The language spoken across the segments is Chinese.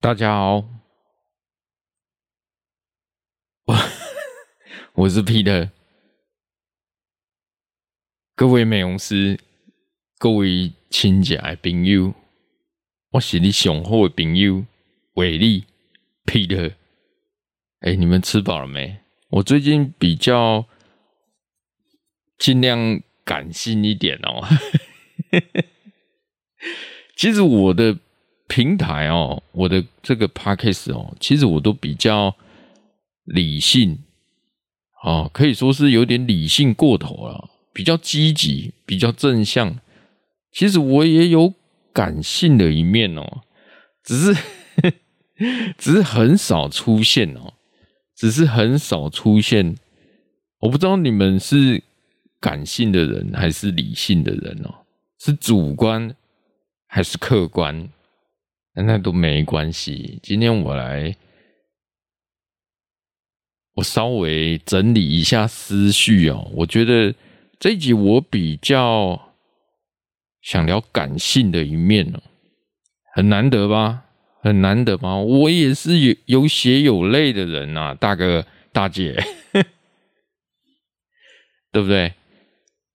大家好，我 我是 Peter，各位美容师，各位亲戚朋友，我是你上好的朋友伟力 Peter。哎，你们吃饱了没？我最近比较尽量感性一点哦。其实我的。平台哦，我的这个 podcast 哦，其实我都比较理性哦，可以说是有点理性过头了，比较积极，比较正向。其实我也有感性的一面哦，只是 只是很少出现哦，只是很少出现。我不知道你们是感性的人还是理性的人哦，是主观还是客观？那都没关系。今天我来，我稍微整理一下思绪哦。我觉得这一集我比较想聊感性的一面哦，很难得吧？很难得吧？我也是有有血有泪的人呐，大哥大姐，对不对？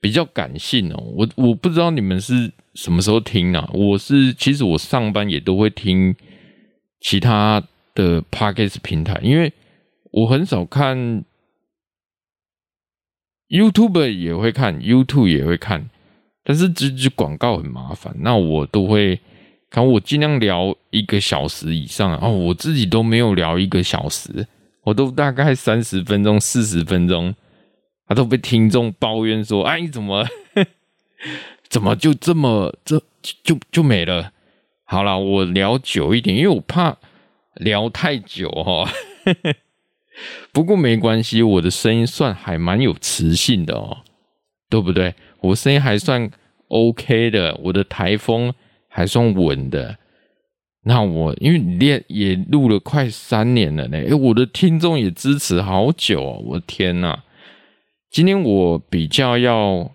比较感性哦。我我不知道你们是。什么时候听啊？我是其实我上班也都会听其他的 Podcast 平台，因为我很少看 YouTube 也会看 YouTube 也会看，但是这这广告很麻烦，那我都会看，我尽量聊一个小时以上哦，我自己都没有聊一个小时，我都大概三十分钟、四十分钟，他都被听众抱怨说：“哎，你怎么？” 怎么就这么这就就，没了？好了，我聊久一点，因为我怕聊太久哈。不过没关系，我的声音算还蛮有磁性的哦，对不对？我声音还算 OK 的，我的台风还算稳的。那我因为练也录了快三年了呢，诶，我的听众也支持好久哦，我的天呐，今天我比较要。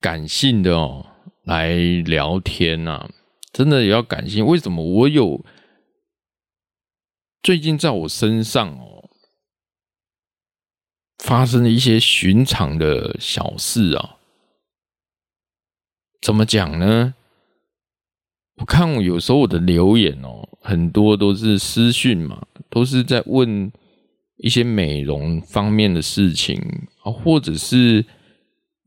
感性的哦，来聊天呐、啊，真的也要感性。为什么我有最近在我身上哦，发生了一些寻常的小事啊？怎么讲呢？我看我有时候我的留言哦，很多都是私讯嘛，都是在问一些美容方面的事情啊，或者是。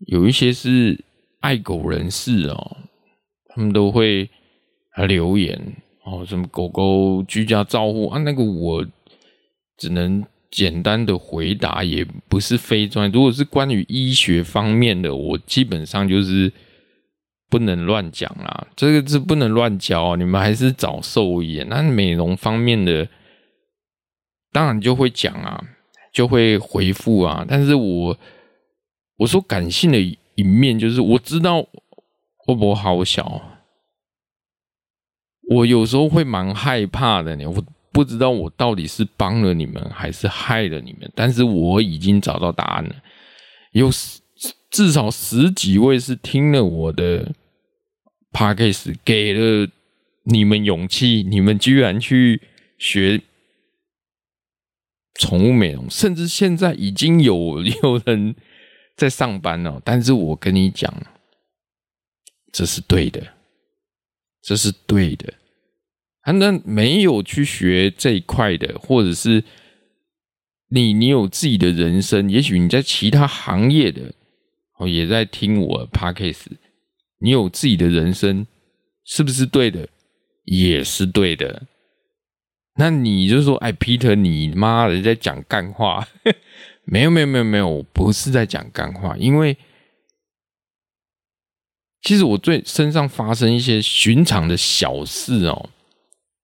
有一些是爱狗人士哦，他们都会留言哦，什么狗狗居家照护啊，那个我只能简单的回答，也不是非专业。如果是关于医学方面的，我基本上就是不能乱讲啦，这个是不能乱教，你们还是找兽医。那美容方面的，当然就会讲啊，就会回复啊，但是我。我说感性的一面，就是我知道会不会好小，我有时候会蛮害怕的呢。我不知道我到底是帮了你们还是害了你们，但是我已经找到答案了。有至少十几位是听了我的 Podcast，给了你们勇气，你们居然去学宠物美容，甚至现在已经有有人。在上班哦，但是我跟你讲，这是对的，这是对的。啊，那没有去学这一块的，或者是你你有自己的人生，也许你在其他行业的哦，也在听我 Podcast，你有自己的人生，是不是对的？也是对的。那你就说，哎，Peter，你妈的在讲干话。没有没有没有没有，我不是在讲干话，因为其实我最身上发生一些寻常的小事哦，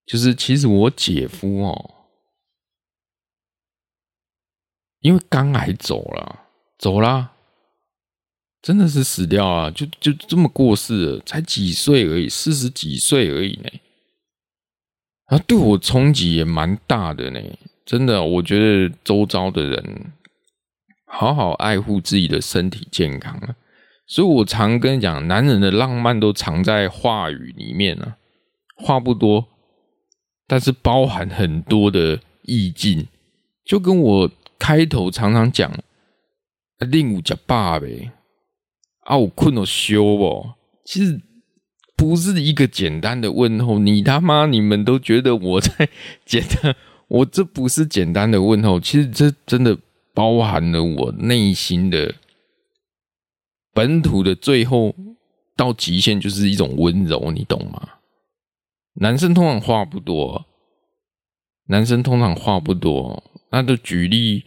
就是其实我姐夫哦，因为肝癌走了，走了，真的是死掉了，就就这么过世了，才几岁而已，四十几岁而已呢，啊，对我冲击也蛮大的呢，真的，我觉得周遭的人。好好爱护自己的身体健康啊！所以我常跟你讲，男人的浪漫都藏在话语里面啊，话不多，但是包含很多的意境，就跟我开头常常讲，令五加爸呗，啊，我困了休哦，其实不是一个简单的问候，你他妈你们都觉得我在简单，我这不是简单的问候，其实这真的包含了我内心的本土的最后。到极限就是一种温柔，你懂吗？男生通常话不多，男生通常话不多。那就举例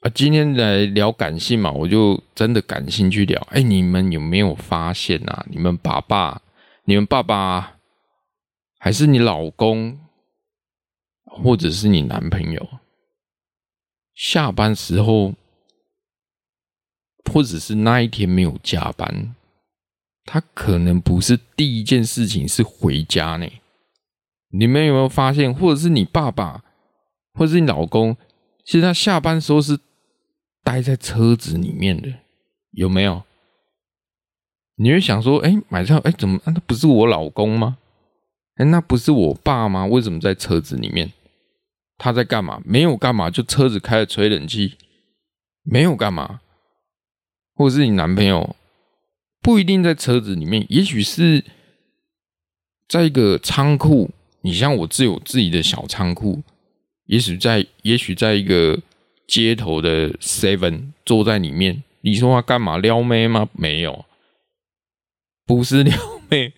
啊，今天来聊感性嘛，我就真的感兴趣聊。哎，你们有没有发现啊？你们爸爸、你们爸爸，还是你老公，或者是你男朋友，下班时候，或者是那一天没有加班。他可能不是第一件事情是回家呢，你们有没有发现？或者是你爸爸，或者是你老公，其实他下班时候是待在车子里面的，有没有？你会想说，哎，买车，哎，怎么？那不是我老公吗？哎，那不是我爸吗？为什么在车子里面？他在干嘛？没有干嘛，就车子开着吹冷气，没有干嘛。或者是你男朋友？不一定在车子里面，也许是在一个仓库。你像我自有自己的小仓库，也许在，也许在一个街头的 Seven 坐在里面。你说他干嘛撩妹吗？没有，不是撩妹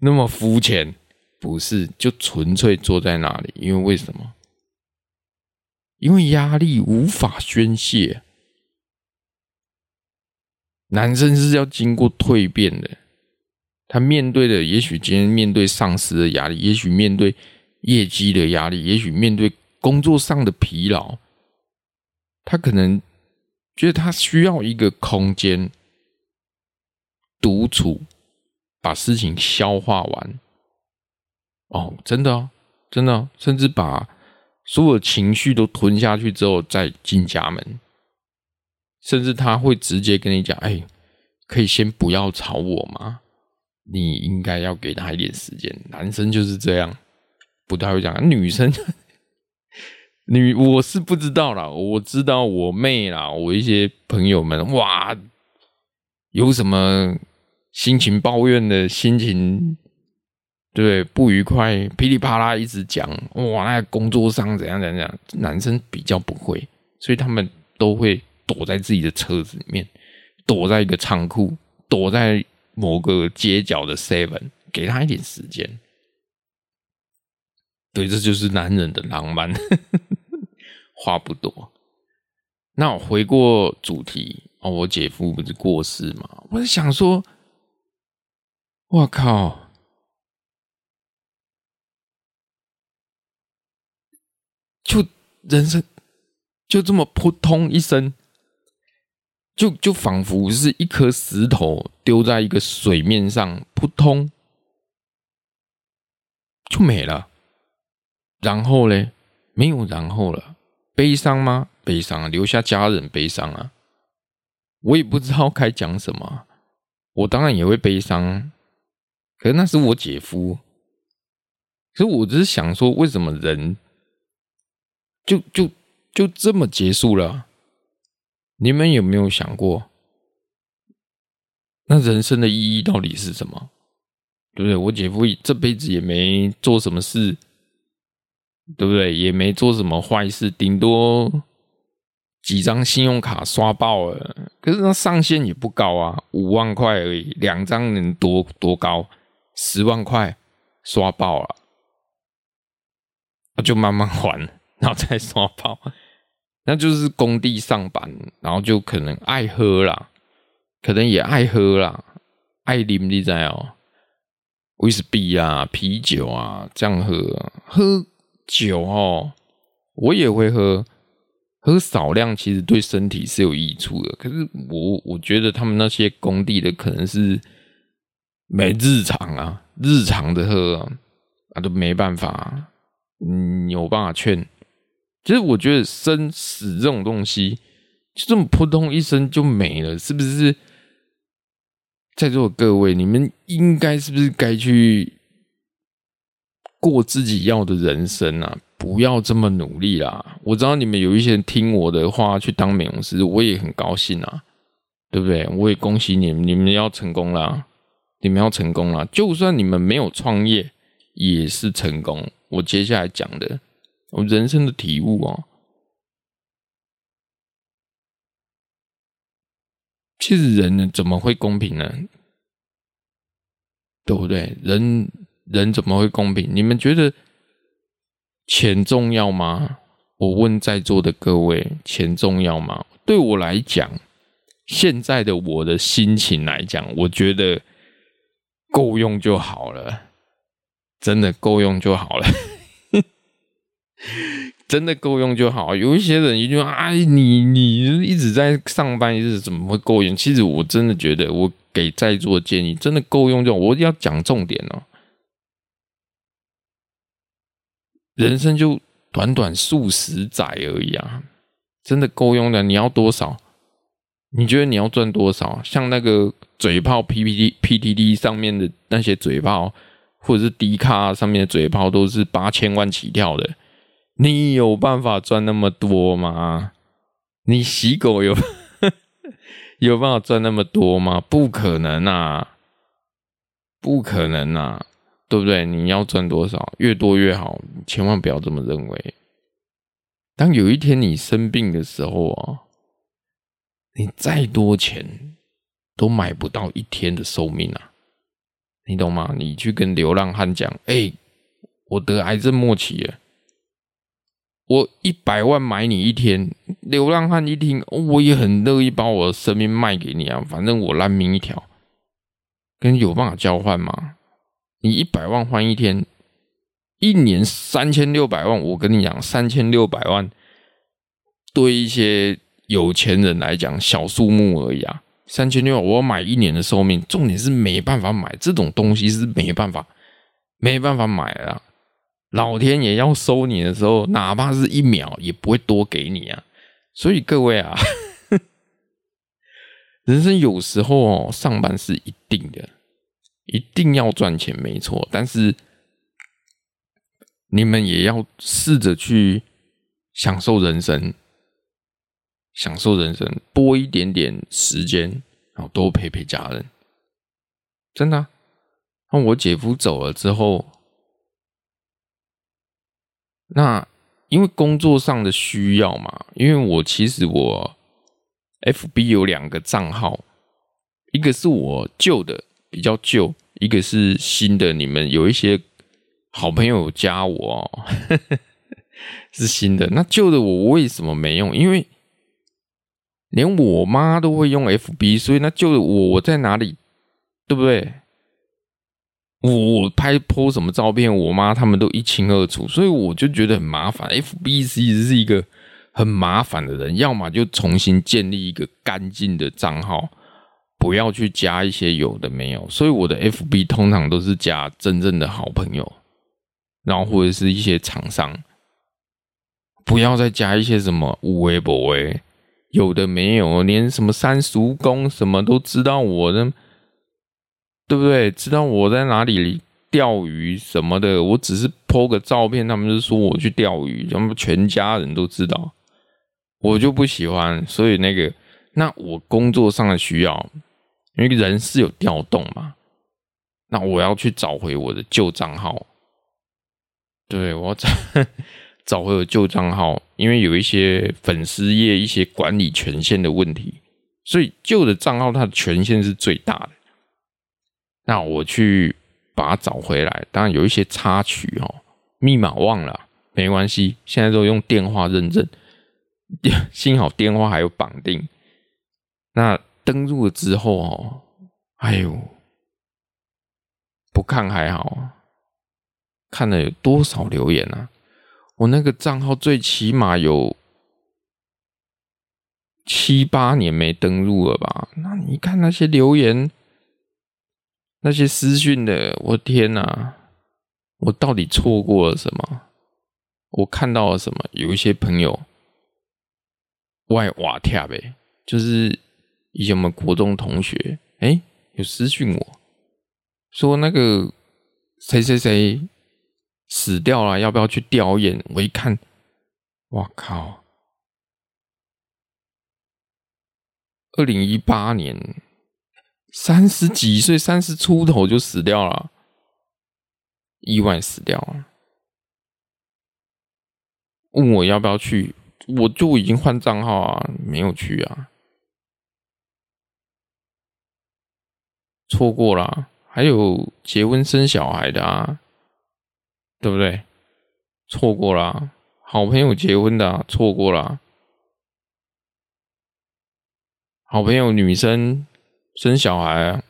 那么肤浅，不是，就纯粹坐在那里。因为为什么？因为压力无法宣泄。男生是要经过蜕变的，他面对的也许今天面对上司的压力，也许面对业绩的压力，也许面对工作上的疲劳，他可能觉得他需要一个空间独处，把事情消化完。哦，真的哦，真的哦，甚至把所有情绪都吞下去之后，再进家门。甚至他会直接跟你讲：“哎，可以先不要吵我吗？你应该要给他一点时间。”男生就是这样，不太会讲。女生，女我是不知道啦，我知道我妹啦，我一些朋友们，哇，有什么心情抱怨的心情，对，不愉快，噼里啪啦一直讲，哇，那工作上怎样怎样，男生比较不会，所以他们都会。躲在自己的车子里面，躲在一个仓库，躲在某个街角的 seven，给他一点时间。对，这就是男人的浪漫。话不多，那我回过主题哦，我姐夫不是过世嘛？我在想说，我靠，就人生就这么扑通一声。就就仿佛是一颗石头丢在一个水面上，扑通就没了。然后呢？没有然后了。悲伤吗？悲伤，留下家人悲伤啊。我也不知道该讲什么。我当然也会悲伤，可是那是我姐夫。可是我只是想说，为什么人就就就这么结束了？你们有没有想过，那人生的意义到底是什么？对不对？我姐夫这辈子也没做什么事，对不对？也没做什么坏事，顶多几张信用卡刷爆了，可是那上限也不高啊，五万块而已，两张能多多高？十万块刷爆了，那就慢慢还，然后再刷爆。那就是工地上班，然后就可能爱喝啦，可能也爱喝啦，爱啉你知哦，威士忌啊、啤酒啊这样喝，喝酒哦，我也会喝，喝少量其实对身体是有益处的。可是我我觉得他们那些工地的可能是没日常啊，日常的喝啊，啊都没办法，嗯，有办法劝。其实我觉得生死这种东西，就这么扑通一声就没了，是不是？在座的各位，你们应该是不是该去过自己要的人生啊，不要这么努力啦。我知道你们有一些人听我的话去当美容师，我也很高兴啊，对不对？我也恭喜你们，你们要成功啦，你们要成功了。就算你们没有创业，也是成功。我接下来讲的，我人生的体悟哦。其实人，怎么会公平呢？对不对？人人怎么会公平？你们觉得钱重要吗？我问在座的各位，钱重要吗？对我来讲，现在的我的心情来讲，我觉得够用就好了，真的够用就好了。真的够用就好。有一些人一句话，哎，你你一直在上班，一直怎么会够用？其实我真的觉得，我给在座的建议真的够用就好。我要讲重点哦。人生就短短数十载而已啊，真的够用的。你要多少？你觉得你要赚多少？像那个嘴炮 PPT PTT 上面的那些嘴炮，或者是 D 卡上面的嘴炮，都是八千万起跳的。你有办法赚那么多吗？你洗狗有 有办法赚那么多吗？不可能啊，不可能啊，对不对？你要赚多少，越多越好，千万不要这么认为。当有一天你生病的时候啊，你再多钱都买不到一天的寿命啊，你懂吗？你去跟流浪汉讲，哎，我得癌症末期了。我一百万买你一天，流浪汉一听，我也很乐意把我的生命卖给你啊，反正我烂命一条，跟有办法交换吗？你一百万换一天，一年三千六百万，我跟你讲，三千六百万对一些有钱人来讲小数目而已啊，三千六，我买一年的寿命，重点是没办法买这种东西，是没办法，没办法买啊。老天爷要收你的时候，哪怕是一秒，也不会多给你啊！所以各位啊，人生有时候哦，上班是一定的，一定要赚钱，没错。但是你们也要试着去享受人生，享受人生，多一点点时间，然后多陪陪家人。真的，那我姐夫走了之后。那因为工作上的需要嘛，因为我其实我 FB 有两个账号，一个是我旧的比较旧，一个是新的。你们有一些好朋友加我，呵呵，是新的。那旧的我为什么没用？因为连我妈都会用 FB，所以那就我我在哪里，对不对？我拍 po 什么照片，我妈他们都一清二楚，所以我就觉得很麻烦。FB 其实是一个很麻烦的人，要么就重新建立一个干净的账号，不要去加一些有的没有。所以我的 FB 通常都是加真正的好朋友，然后或者是一些厂商，不要再加一些什么无微博微，有的没有，连什么三叔公什么都知道我的。对不对？知道我在哪里钓鱼什么的，我只是 po 个照片，他们就说我去钓鱼，他们全家人都知道，我就不喜欢。所以那个，那我工作上的需要，因为人是有调动嘛，那我要去找回我的旧账号。对，我找找回我旧账号，因为有一些粉丝页一些管理权限的问题，所以旧的账号它的权限是最大的。那我去把它找回来，当然有一些插曲哦，密码忘了，没关系，现在都用电话认证，幸好电话还有绑定。那登录了之后哦，哎呦，不看还好，看了有多少留言啊？我那个账号最起码有七八年没登录了吧？那你看那些留言。那些私讯的，我天哪！我到底错过了什么？我看到了什么？有一些朋友外瓦贴呗，就是以前我们国中同学，哎、有私讯我说那个谁谁谁死掉了，要不要去吊唁？我一看，哇靠！二零一八年，三十几岁，三十出头就死掉了，意外死掉了。问我要不要去，我就已经换账号啊，没有去啊，错过了。还有结婚生小孩的啊，对不对？错过了。好朋友结婚的，错过了。好朋友女生生小孩，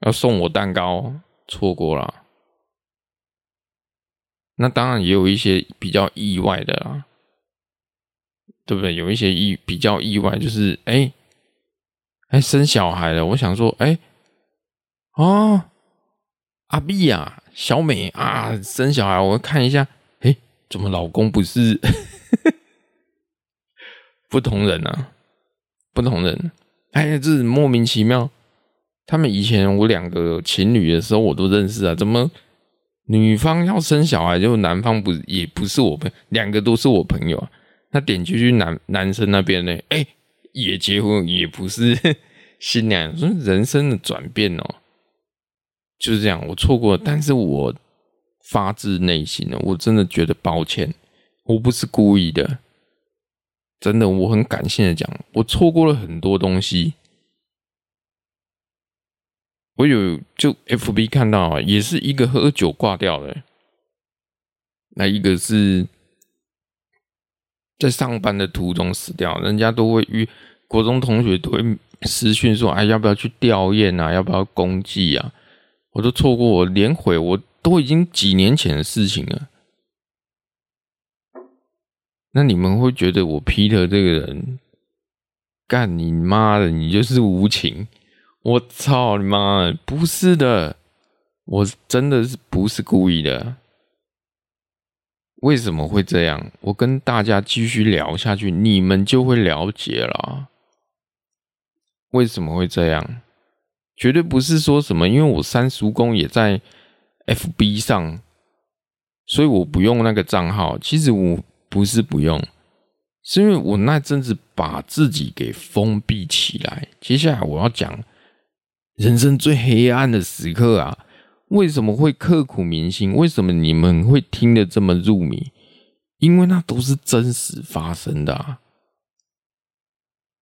要送我蛋糕，错过了。那当然也有一些比较意外的啦，对不对？有一些意比较意外，就是哎哎生小孩了。我想说，哎哦，阿碧啊，小美啊，生小孩，我看一下，哎，怎么老公不是 不同人啊？不同人，哎，这莫名其妙。他们以前我两个情侣的时候，我都认识啊，怎么？女方要生小孩，就男方不也不是我朋，两个都是我朋友啊。那点进去男男生那边呢？哎、也结婚，也不是 新娘。说人生的转变哦，就是这样。我错过了，但是我发自内心的，我真的觉得抱歉，我不是故意的。真的，我很感性的讲，我错过了很多东西。我有就 FB 看到啊，也是一个喝酒挂掉的，那一个是在上班的途中死掉，人家都会与国中同学都会私讯说，哎，要不要去吊唁啊？要不要公祭啊？我都错过，我连回我都已经几年前的事情了。那你们会觉得我 Peter 这个人干你妈的，你就是无情。我操你妈的！不是的，我真的是不是故意的。为什么会这样？我跟大家继续聊下去，你们就会了解了。为什么会这样？绝对不是说什么，因为我三叔公也在 FB 上，所以我不用那个账号。其实我不是不用，是因为我那阵子把自己给封闭起来。接下来我要讲。人生最黑暗的时刻啊，为什么会刻骨铭心？为什么你们会听得这么入迷？因为那都是真实发生的啊。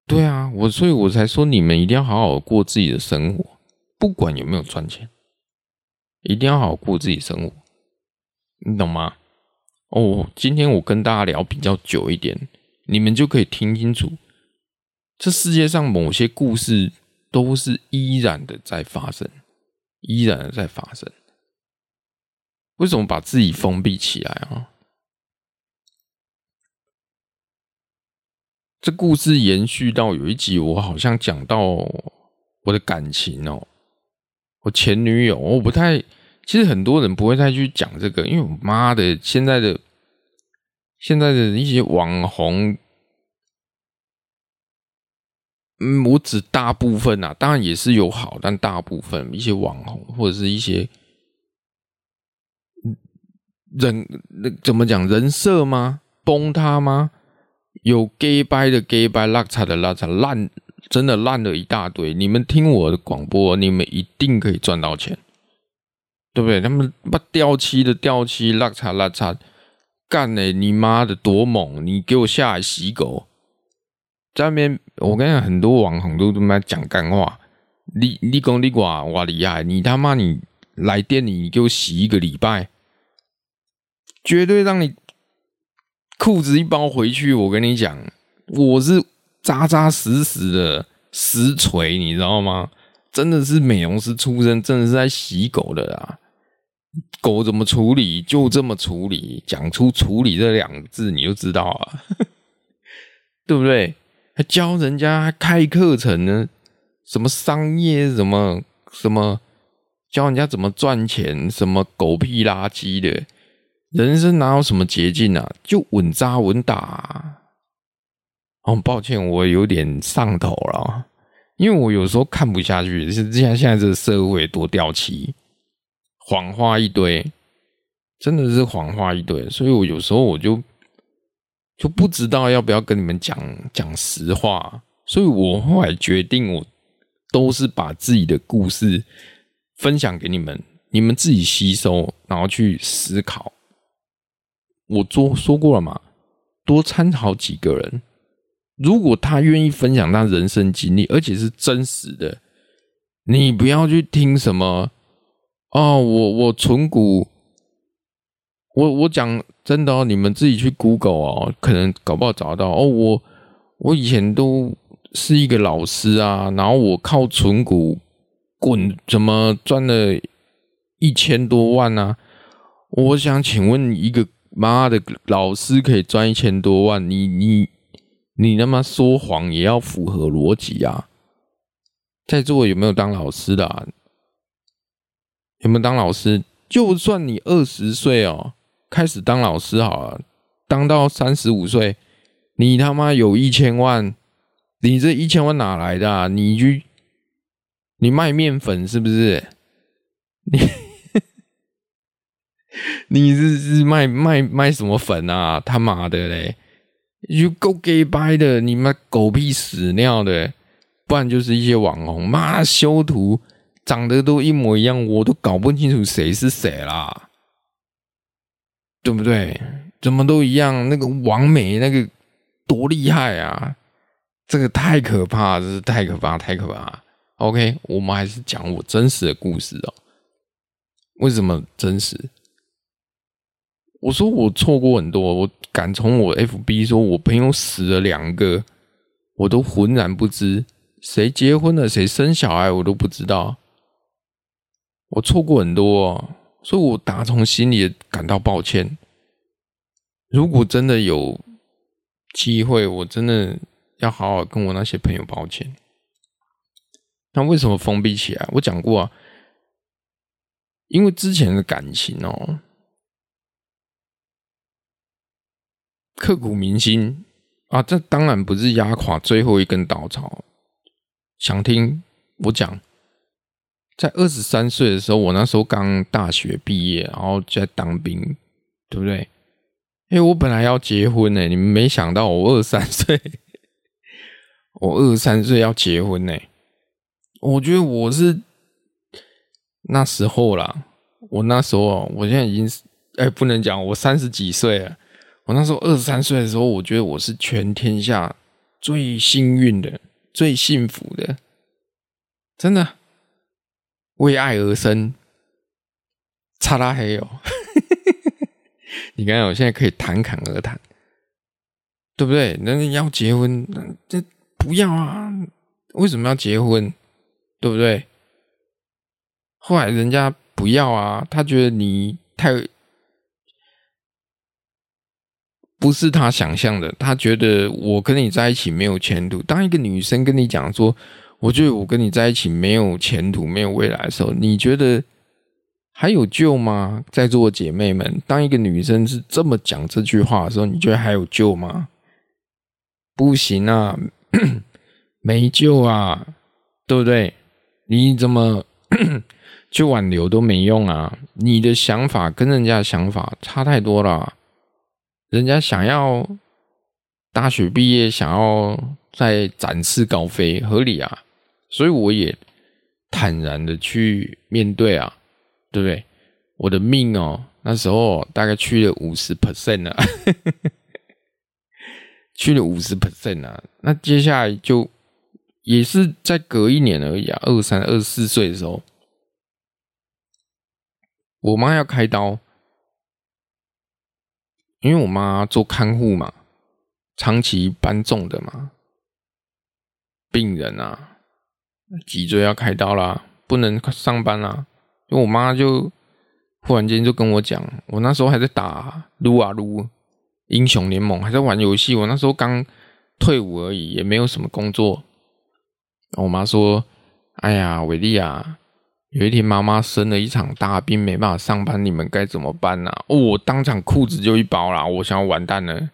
对啊，我所以我才说你们一定要好好过自己的生活，不管有没有赚钱，一定要好好过自己生活，你懂吗？哦，今天我跟大家聊比较久一点，你们就可以听清楚，这世界上某些故事。都是依然的在发生，依然的在发生。为什么把自己封闭起来啊？这故事延续到有一集，我好像讲到我的感情哦，我前女友，我不太，其实很多人不会太去讲这个，因为我妈的，现在的现在的一些网红。嗯，我指大部分啊，当然也是有好，但大部分一些网红或者是一些人，那怎么讲人设吗？崩塌吗？有 gay 掰的 gay 掰，拉差的拉差，烂真的烂了一大堆。你们听我的广播，你们一定可以赚到钱，对不对？他们把掉漆的掉漆，拉差拉差，干嘞！你妈的多猛！你给我下来洗狗！在那边，我跟你讲，很多网红都他妈讲干话。你你讲你哇哇厉害，你他妈你来店里，你给我洗一个礼拜，绝对让你裤子一包回去。我跟你讲，我是扎扎实实的实锤，你知道吗？真的是美容师出身，真的是在洗狗的啊。狗怎么处理，就这么处理。讲出“处理”这两个字，你就知道啊，对不对？还教人家开课程呢，什么商业，什么什么，教人家怎么赚钱，什么狗屁垃圾的，人生哪有什么捷径啊？就稳扎稳打啊。哦，抱歉，我有点上头了，因为我有时候看不下去，现在现在这个社会多掉漆，谎话一堆，真的是谎话一堆。所以我有时候我就就不知道要不要跟你们讲讲实话。所以我后来决定，我都是把自己的故事分享给你们，你们自己吸收，然后去思考。我做说过了嘛，多参考几个人，如果他愿意分享他人生经历，而且是真实的，你不要去听什么哦，我我存股，我我讲真的哦，你们自己去 Google 哦，可能搞不好找得到哦，我我以前都。是一个老师啊，然后我靠存股滚，怎么赚了一千多万呢、我想请问，一个妈的老师可以赚一千多万？你你你他妈说谎也要符合逻辑啊！在座有没有当老师的、啊？有没有当老师？就算你二十岁哦，开始当老师好了，当到三十五岁，你他妈有一千万。你这一千万哪来的啊？你去，你卖面粉是不是？你你是是卖卖卖什么粉啊？他妈的嘞！你就够给掰的，你妈狗屁屎尿的，不然就是一些网红，妈修图长得都一模一样，我都搞不清楚谁是谁啦，对不对？怎么都一样？那个王美那个多厉害啊！这个太可怕，这是太可怕，太可怕。OK，我们还是讲我真实的故事哦。为什么真实？我说我错过很多，我敢从我 FB 说，我朋友死了两个，我都浑然不知。谁结婚了，谁生小孩，我都不知道。我错过很多，所以我打从心里感到抱歉。如果真的有机会，我真的。要好好跟我那些朋友抱歉。那为什么封闭起来？我讲过啊，因为之前的感情哦，刻骨铭心啊，这当然不是压垮最后一根稻草。想听我讲，在二十三岁的时候，我那时候刚大学毕业，然后在当兵，对不对？哎，我本来要结婚呢，你们没想到我二十三 岁。我二十三岁要结婚呢，我觉得我是那时候啦。我那时候，我现在已经哎、不能讲我三十几岁了。我那时候二十三岁的时候，我觉得我是全天下最幸运的、最幸福的，真的为爱而生，擦拉黑哦。你看，我现在可以侃侃而谈，对不对？那你要结婚，那这。不要啊！为什么要结婚？对不对？后来人家不要啊，他觉得你太不是他想象的，他觉得我跟你在一起没有前途。当一个女生跟你讲说，我觉得我跟你在一起没有前途、没有未来的时候，你觉得还有救吗？在座的姐妹们，当一个女生是这么讲这句话的时候，你觉得还有救吗？不行啊！没救啊，对不对？你怎么 去挽留都没用啊！你的想法跟人家的想法差太多了。人家想要大学毕业，想要再展翅高飞，合理啊。所以我也坦然的去面对啊，对不对？我的命哦，那时候大概去了五十 percent 了。去了五十 percent 啊，那接下来就也是再隔一年而已啊，二三、二四岁的时候，我妈要开刀，因为我妈做看护嘛，长期搬重的嘛，病人啊，脊椎要开刀啦，不能上班啦，因为我妈就忽然间就跟我讲，我那时候还在打撸啊撸。英雄联盟还在玩游戏，我那时候刚退伍而已，也没有什么工作。我妈说：“哎呀，伟丽啊，有一天妈妈生了一场大病，没办法上班，你们该怎么办呢？”哦，我当场裤子就一包啦，我想要完蛋了，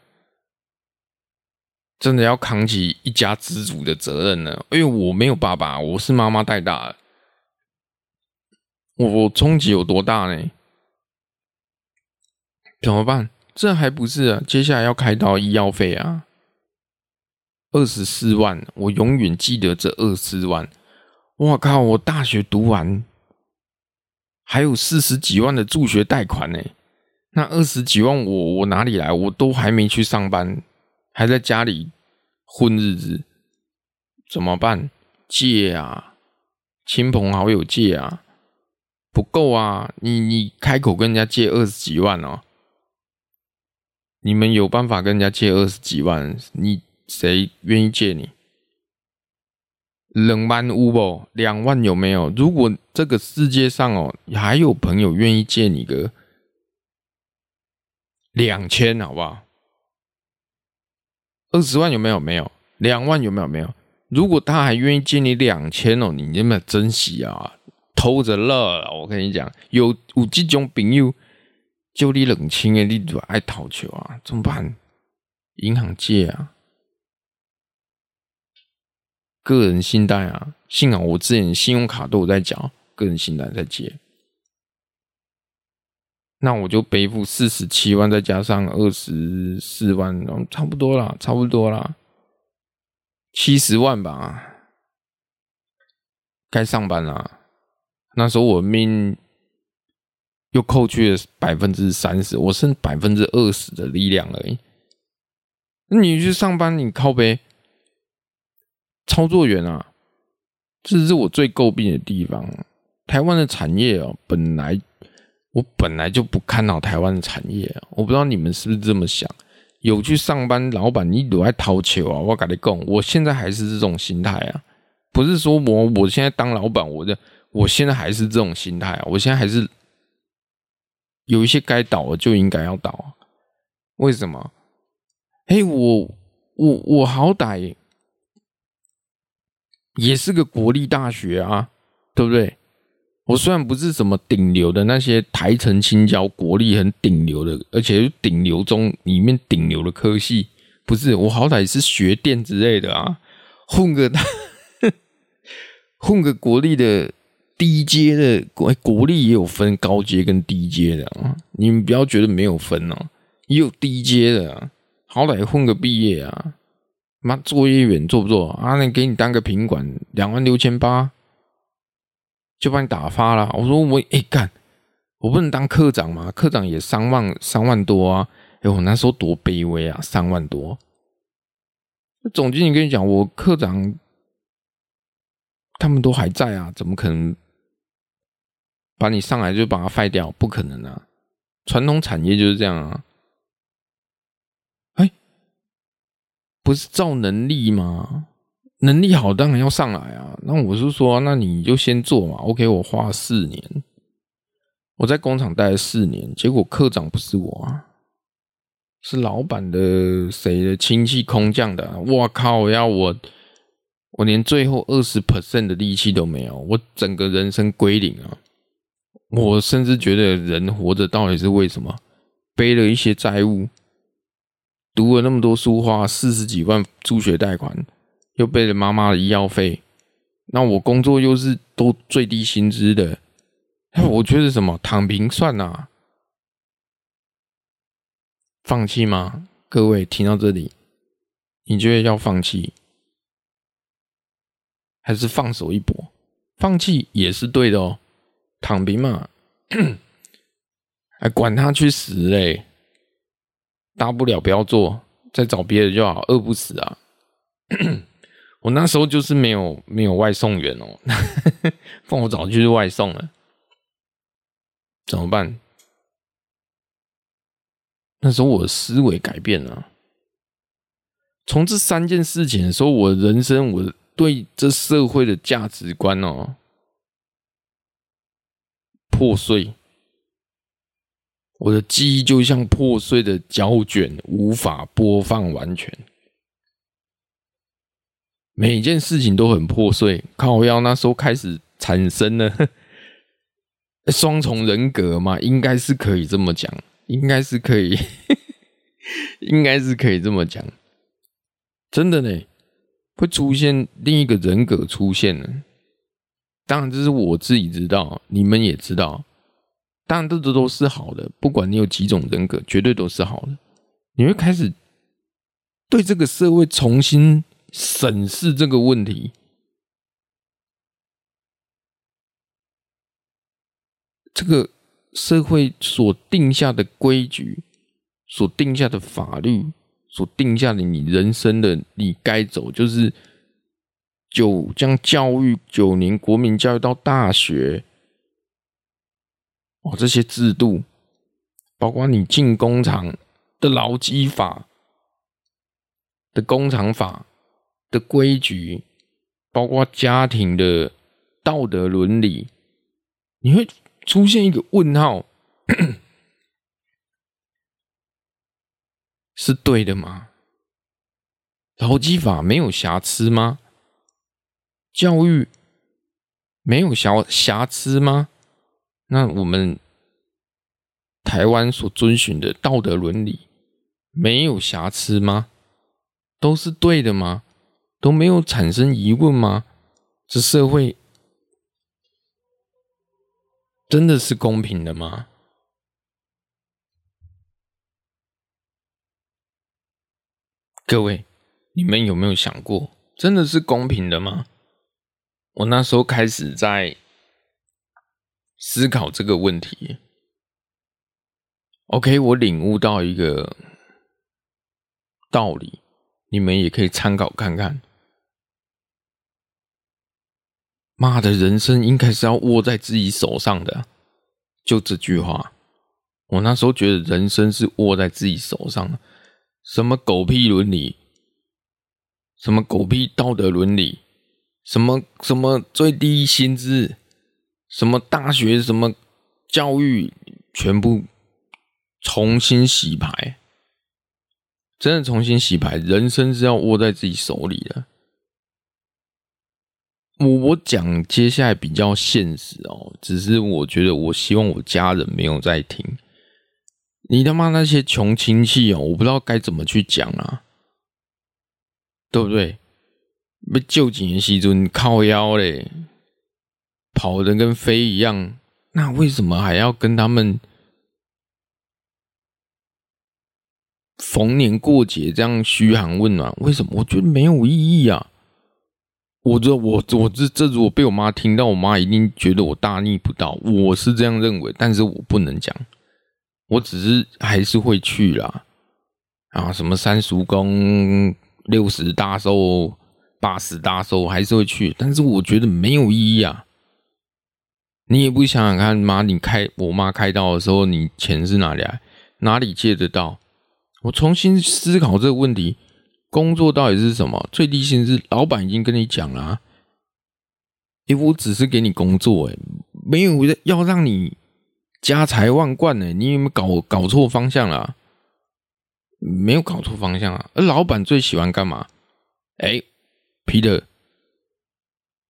真的要扛起一家之主的责任了，因为我没有爸爸，我是妈妈带大的。我我冲击有多大呢？怎么办？这还不是啊？接下来要开刀医药费啊，二十四万，我永远记得这二十四万。我靠！我大学读完，还有四十几万的助学贷款呢。那二十几万我，我哪里来？我都还没去上班，还在家里混日子，怎么办？借啊，亲朋好友借啊，不够啊！你你开口跟人家借二十几万哦，你们有办法跟人家借二十几万？你谁愿意借你？两万有不？两万有没有？如果这个世界上哦，还有朋友愿意借你个两千，好不好？二十万有没有？没有。两万有没有？没有。如果他还愿意借你两千哦，你有没有珍惜啊？偷着乐。我跟你讲，有有这种朋友，就你冷清的，你就爱讨球啊？怎么办？银行借啊？个人信贷啊，幸好我之前信用卡都有在缴，个人信贷在借，那我就背负四十七万，再加上二十四万，差不多啦，差不多啦，七十万吧，该上班啦。那时候我命又扣去了百分之三十，我剩百分之二十的力量而已。那你去上班，你靠背。操作员啊，这是我最诟病的地方。台湾的产业哦，本来我本来就不看好台湾的产业。我不知道你们是不是这么想？有去上班，老板你都爱掏球啊！我跟你讲，我现在还是这种心态啊。不是说我我现在当老板，我的我现在还是这种心态啊。我现在还是有一些该倒的就应该要倒。为什么？嘿，我我我好歹。也是个国立大学啊，对不对？我虽然不是什么顶流的那些台城青椒国立很顶流的，而且是顶流中里面顶流的科系，不是我好歹是学电之类的啊，混个 混个国立的低阶的国国立也有分高阶跟低阶的啊，你们不要觉得没有分哦，也有低阶的啊，好歹混个毕业啊。妈，作业员做不做啊？那给你当个品管，两万六千八，就把你打发了。我说我哎干，我不能当科长吗？科长也三万三万多啊！哎，我那时候多卑微啊，三万多。总经理跟你讲，我科长他们都还在啊，怎么可能把你上来就把他废掉？不可能啊！传统产业就是这样啊。不是照能力吗？能力好当然要上来啊。那我是说，那你就先做嘛。OK，我花四年，我在工厂待了四年，结果科长不是我啊，是老板的谁的亲戚空降的。我靠！要我，我连最后二十 percent 的力气都没有，我整个人生归零啊！我甚至觉得人活着到底是为什么？背了一些债务。读了那么多书，花四十几万助学贷款，又背了妈妈的医药费，那我工作又是都最低薪资的，我觉得什么躺平算啊？放弃吗？各位听到这里，你觉得要放弃，还是放手一搏？放弃也是对的哦，躺平嘛，还管他去死嘞！大不了不要做，再找别的就好，饿不死啊！我那时候就是没有没有外送员哦，放我早就是外送了，怎么办？那时候我的思维改变了，从这三件事情的时候，我人生我对这社会的价值观哦破碎。我的记忆就像破碎的胶卷，无法播放完全。每件事情都很破碎，靠腰那时候开始产生了 双重人格嘛，应该是可以这么讲，应该是可以，应该是可以这么讲。真的呢，会出现另一个人格出现了。当然，这是我自己知道，你们也知道。当然，这都都是好的。不管你有几种人格，绝对都是好的。你会开始对这个社会重新审视这个问题。这个社会所定下的规矩，所定下的法律，所定下的你人生的你该走，就是九将教育九年国民教育到大学。哦，这些制度，包括你进工厂的劳基法的工厂法的规矩，包括家庭的道德伦理，你会出现一个问号，是对的吗？劳基法没有瑕疵吗？教育没有瑕瑕疵吗？那我们台湾所遵循的道德伦理没有瑕疵吗？都是对的吗？都没有产生疑问吗？这社会真的是公平的吗？各位，你们有没有想过，真的是公平的吗？我那时候开始在。思考这个问题，OK，我领悟到一个道理，你们也可以参考看看。妈的，人生应该是要握在自己手上的，就这句话。我那时候觉得人生是握在自己手上的，什么狗屁伦理，什么狗屁道德伦理，什么什么最低薪资。什么大学什么教育，全部重新洗牌，真的重新洗牌。人生是要握在自己手里的。我我讲接下来比较现实哦，只是我觉得我希望我家人没有在听。你他妈那些穷亲戚哦，我不知道该怎么去讲啊，对不对？被救紧的时阵靠腰嘞。跑的跟飞一样，那为什么还要跟他们逢年过节这样嘘寒问暖？为什么？我觉得没有意义啊！我这我我这这如果被我妈听到，我妈一定觉得我大逆不道。我是这样认为，但是我不能讲。我只是还是会去啦。啊，什么三叔公六十大寿、八十大寿，还是会去。但是我觉得没有意义啊。你也不想想看，妈，你开我妈开刀的时候，你钱是哪里来？哪里借得到？我重新思考这个问题：工作到底是什么？最低薪资，老板已经跟你讲了啊。诶，我只是给你工作，哎，没有要让你家财万贯，呢，你有没有搞搞错方向了？没有搞错方向啊。而老板最喜欢干嘛？哎，Peter，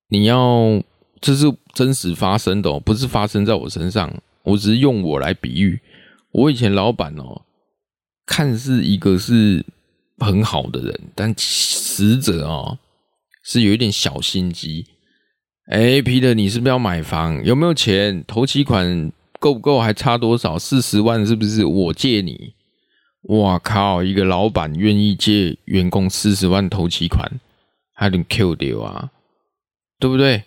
你要。这是真实发生的哦，不是发生在我身上。我只是用我来比喻。我以前老板哦，看似一个是很好的人，但实则哦是有一点小心机。哎，皮特，你是不是要买房？有没有钱？头期款够不够？还差多少？四十万是不是？我借你。哇靠！一个老板愿意借员工四十万头期款，还能 Q 掉啊？对不对？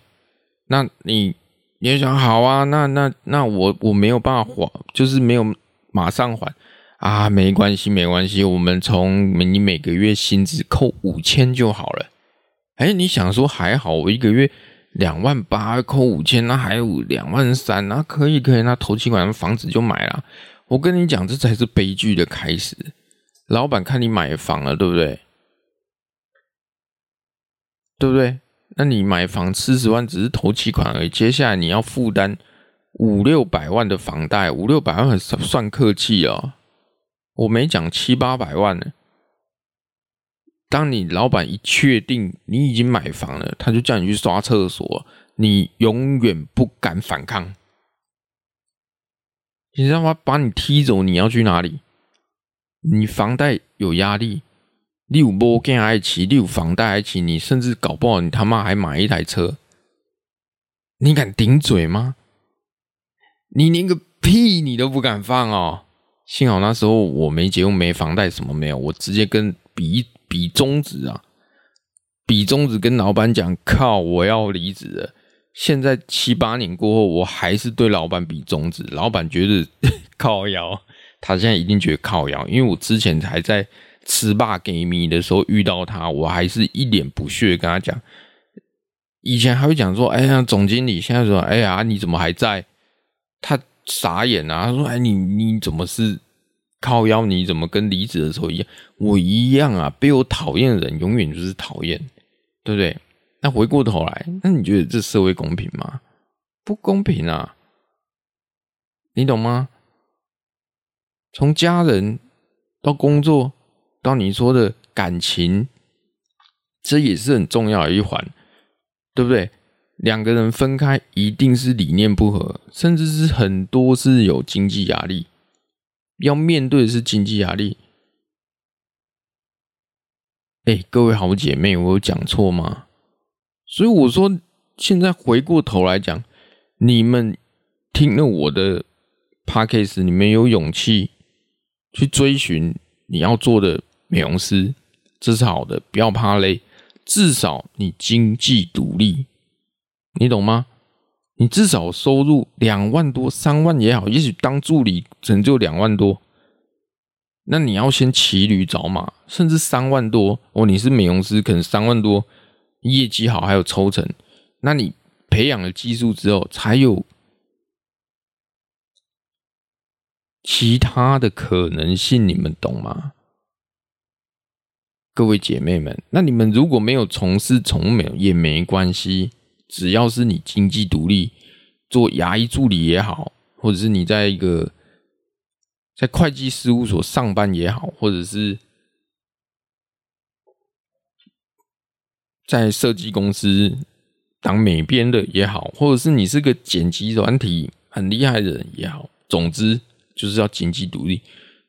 那你你也想好啊？那那那我我没有办法还，就是没有马上还啊，没关系没关系，我们从你每个月薪资扣五千就好了。哎，你想说还好，我一个月两万八扣五千，那还有两万三，那可以可以，那头期款房子就买了。我跟你讲，这才是悲剧的开始。老板看你买房了，对不对？对不对？那你买房四十万只是头期款而已，接下来你要负担五六百万的房贷，五六百万很算客气哦。我没讲七八百万呢。当你老板一确定你已经买房了，他就叫你去刷厕所，你永远不敢反抗。你知道吗？把你踢走，你要去哪里？你房贷有压力。你有摩根爱奇，你有房贷爱奇，你甚至搞不好你他妈还买一台车，你敢顶嘴吗？你连个屁你都不敢放哦。幸好那时候我没结婚，没房贷，什么没有，我直接跟比比中指啊，比中指跟老板讲，靠，我要离职了。现在七八年过后，我还是对老板比中指，老板觉得 靠腰，他现在一定觉得靠腰，因为我之前还在吃霸给米的时候遇到他，我还是一脸不屑跟他讲，以前还会讲说，哎呀，总经理，现在说，哎呀，你怎么还在？他。傻眼啊！他说：“哎，你你怎么是靠腰？你怎么跟离职的时候一样？我一样啊！被我讨厌的人永远就是讨厌，对不对？那回过头来，那你觉得这社会公平吗？不公平啊！你懂吗？从家人到工作，到你说的感情，这也是很重要的一环，对不对？”两个人分开，一定是理念不合，甚至是很多是有经济压力，要面对的是经济压力。哎，各位好姐妹，我有讲错吗？所以我说，现在回过头来讲，你们听了我的 podcast，你们有勇气去追寻你要做的美容师，这是好的，不要怕累，至少你经济独立。你懂吗？你至少收入两万多、三万也好，也许当助理只能就两万多，那你要先骑驴找马，甚至三万多哦。你是美容师，可能三万多，业绩好还有抽成，那你培养了技术之后，才有其他的可能性，你们懂吗？各位姐妹们，那你们如果没有从事宠物美容也没关系。只要是你经济独立，做牙医助理也好，或者是你在一个在会计事务所上班也好，或者是在设计公司当美编的也好，或者是你是个剪辑软体很厉害的人也好，总之就是要经济独立。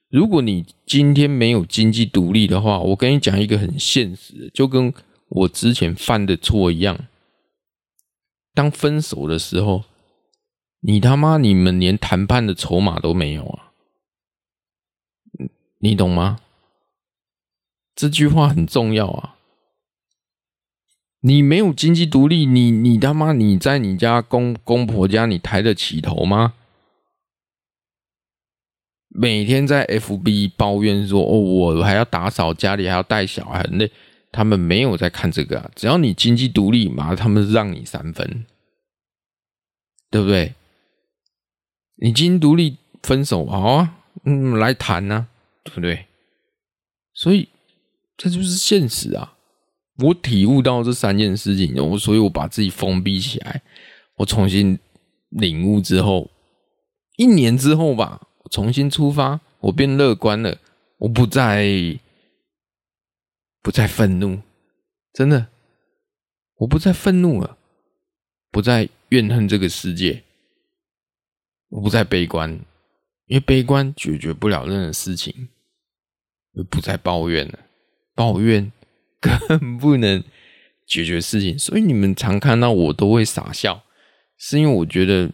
如果你今天没有经济独立的话，我跟你讲一个很现实的，就跟我之前犯的错一样。当分手的时候，你他妈你们连谈判的筹码都没有啊！你懂吗？这句话很重要啊！你没有经济独立，你你他妈你在你家公公婆家，你抬得起头吗？每天在 FB 抱怨说：“哦，我还要打扫家里，还要带小孩，很累。”他们没有在看这个啊！只要你经济独立，马上他们让你三分，对不对？你经济独立，分手好啊，嗯，来谈啊，对不对？所以这就是现实啊！我体悟到这三件事情，我所以我把自己封闭起来，我重新领悟之后，一年之后吧，重新出发，我变乐观了，我不再。不再愤怒，真的，我不再愤怒了，不再怨恨这个世界，我不再悲观，因为悲观解决不了任何事情，我不再抱怨了，抱怨更不能解决事情，所以你们常看到我都会傻笑，是因为我觉得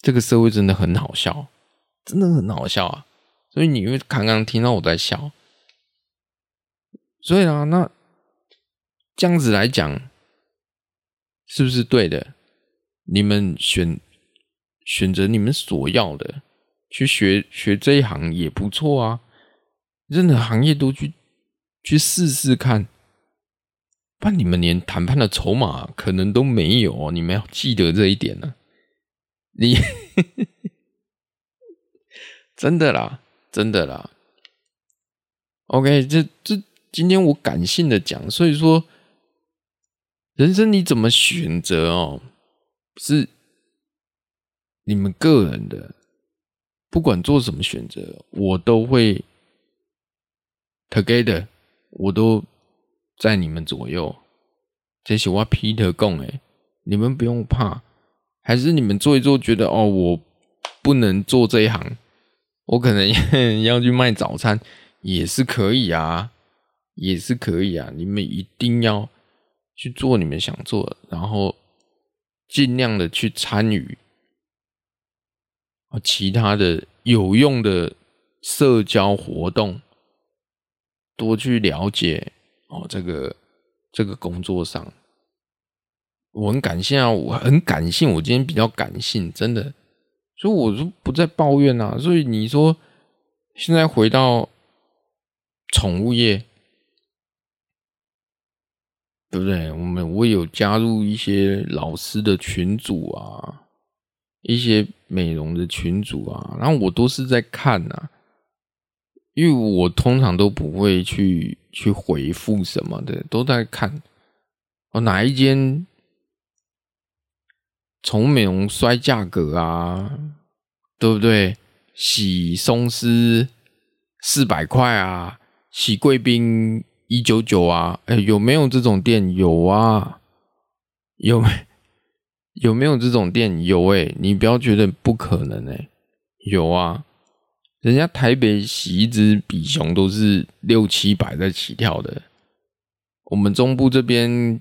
这个社会真的很好笑，真的很好笑啊，所以你会刚刚听到我在笑。所以啊，那这样子来讲，是不是对的？你们选选择你们所要的，去学学这一行也不错啊。任何行业都去去试试看，不然你们连谈判的筹码可能都没有哦。你们要记得这一点呢、你真的啦，真的啦。OK，这这。今天我感性的讲，所以说，人生你怎么选择哦，是你们个人的，不管做什么选择，我都会 together，我都在你们左右。这是我 Peter 讲的，你们不用怕，还是你们做一做，觉得哦，我不能做这一行，我可能 要去卖早餐，也是可以啊。也是可以啊，你们一定要去做你们想做的，然后尽量的去参与啊，其他的有用的社交活动，多去了解哦。这个这个工作上，我很感谢啊，我很感性，我今天比较感性，真的，所以我就不再抱怨啊。所以你说现在回到宠物业。对不对？我们我有加入一些老师的群组啊，一些美容的群组啊，然后我都是在看啊，因为我通常都不会去去回复什么的，都在看哦，哪一间宠物美容摔价格啊，对不对？洗松狮四百块啊，洗贵宾。一九九啊，哎，有没有这种店？有啊，有有没有这种店？有哎、你不要觉得不可能哎、有啊，人家台北洗一只比熊都是六七百在起跳的，我们中部这边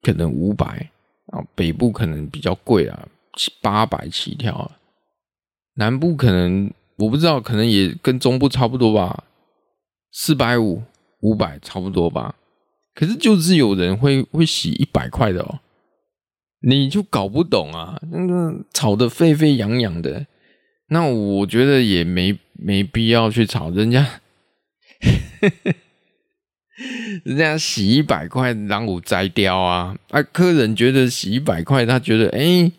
可能五百啊，北部可能比较贵啊，七八百起跳啊，南部可能我不知道，可能也跟中部差不多吧，四百五。五百差不多吧，可是就是有人会会洗一百块的哦，你就搞不懂啊，那个吵得沸沸扬扬的，那我觉得也没没必要去吵人家，人家洗一百块让我摘掉啊，啊，客人觉得洗一百块，他觉得哎、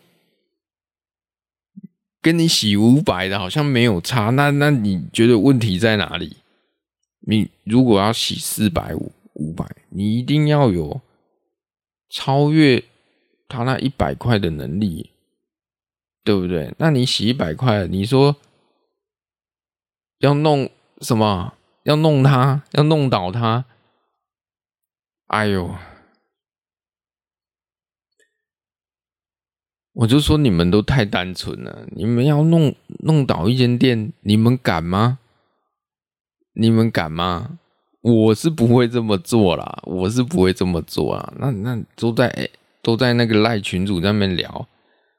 跟你洗五百的好像没有差，那那你觉得问题在哪里？你如果要洗四百五、五百，你一定要有超越他那一百块的能力，对不对？那你洗一百块，你说要弄什么？要弄他，要弄倒他？哎呦！我就说你们都太单纯了，你们要弄弄倒一间店，你们敢吗？你们敢吗？我是不会这么做啦，我是不会这么做啦。那那都在都在那个赖群主上面聊，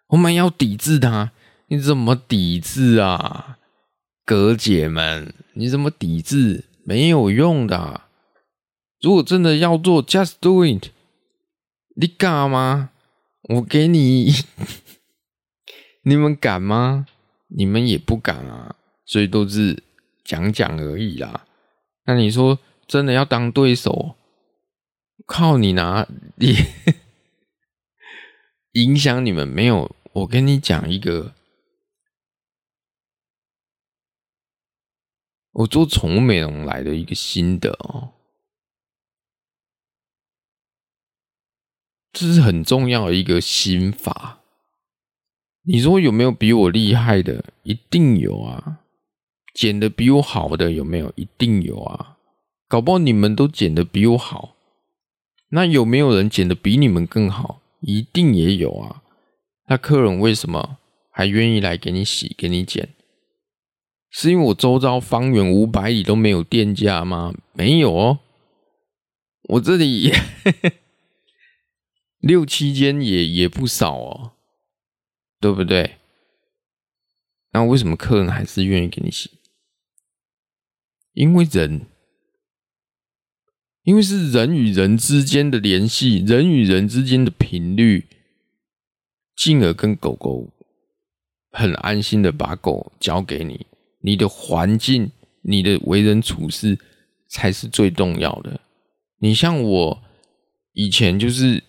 我们要抵制他，你怎么抵制啊？哥姐们，你怎么抵制？没有用的。如果真的要做，just do it。你敢吗？我给你，你们敢吗？你们也不敢啊，所以都是。讲讲而已啦，那你说真的要当对手，靠你拿你 影响你们没有？我跟你讲一个，我做宠物美容来的一个心得哦，这是很重要的一个心法。你说有没有比我厉害的？一定有啊。剪的比我好的有没有？一定有啊！搞不好你们都剪的比我好，那有没有人剪的比你们更好？一定也有啊！那客人为什么还愿意来给你洗、给你剪？是因为我周遭方圆五百里都没有店家吗？没有哦，我这里六七间也也不少哦，对不对？那为什么客人还是愿意给你洗？因为人，因为是人与人之间的联系，人与人之间的频率，进而跟狗狗很安心的把狗交给你，你的环境，你的为人处事才是最重要的。你像我以前就是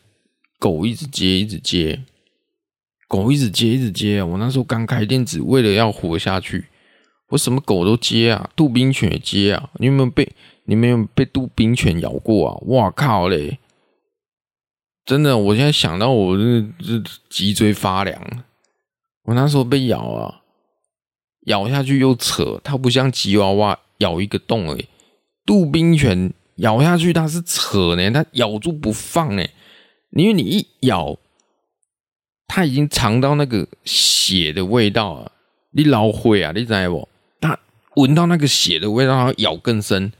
狗一直接，一直接，狗一直接，一直接啊！我那时候刚开店，只为了要活下去。我什么狗都接啊，杜宾犬也接啊！你有没有被你没有被杜宾犬咬过啊？哇靠嘞！真的，我现在想到我这这脊椎发凉。我那时候被咬啊，咬下去又扯，它不像吉娃娃咬一个洞而已。杜宾犬咬下去它是扯呢，它咬住不放呢。因为你一咬，它已经尝到那个血的味道了！你老会啊，你知道不？闻到那个血的味道，它咬更深。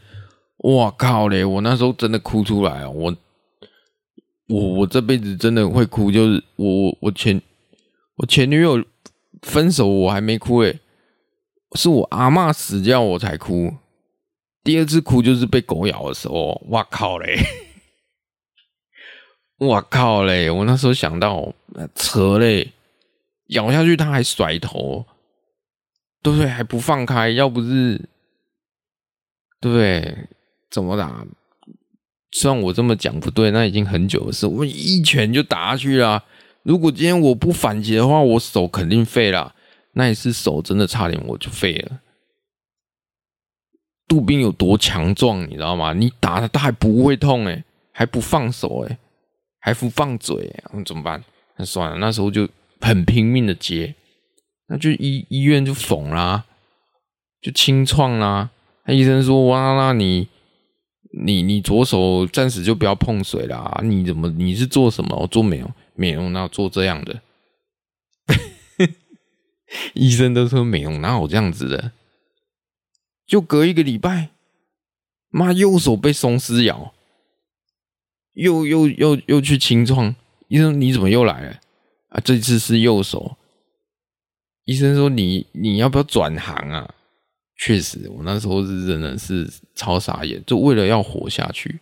我靠嘞！我那时候真的哭出来啊！我我我这辈子真的会哭，就是我我前我前女友分手我还没哭诶，是我阿嬷死掉我才哭。第二次哭就是被狗咬的时候，哇靠嘞！我靠嘞！我那时候想到扯嘞，咬下去它还甩头，对不对？还不放开，要不是对不对？怎么打？虽然我这么讲不对，那已经很久的事，我一拳就打下去了。如果今天我不反击的话，我手肯定废了。那一次手真的差点我就废了。杜宾有多强壮，你知道吗？你打他，他还不会痛诶，还不放手诶，还不放嘴，那怎么办？那算了，那时候就很拼命的接，那就医医院就缝啦，就清创啦。那医生说：“哇，那你你你左手暂时就不要碰水啦。你怎么你是做什么？我做美容，美容那做这样的。医生都说美容哪有这样子的？”就隔一个礼拜，妈右手被松狮咬，又又又又去清创。医生，你怎么又来了？啊，这次是右手。医生说你你要不要转行啊？确实，我那时候是真的是超傻眼，就为了要活下去。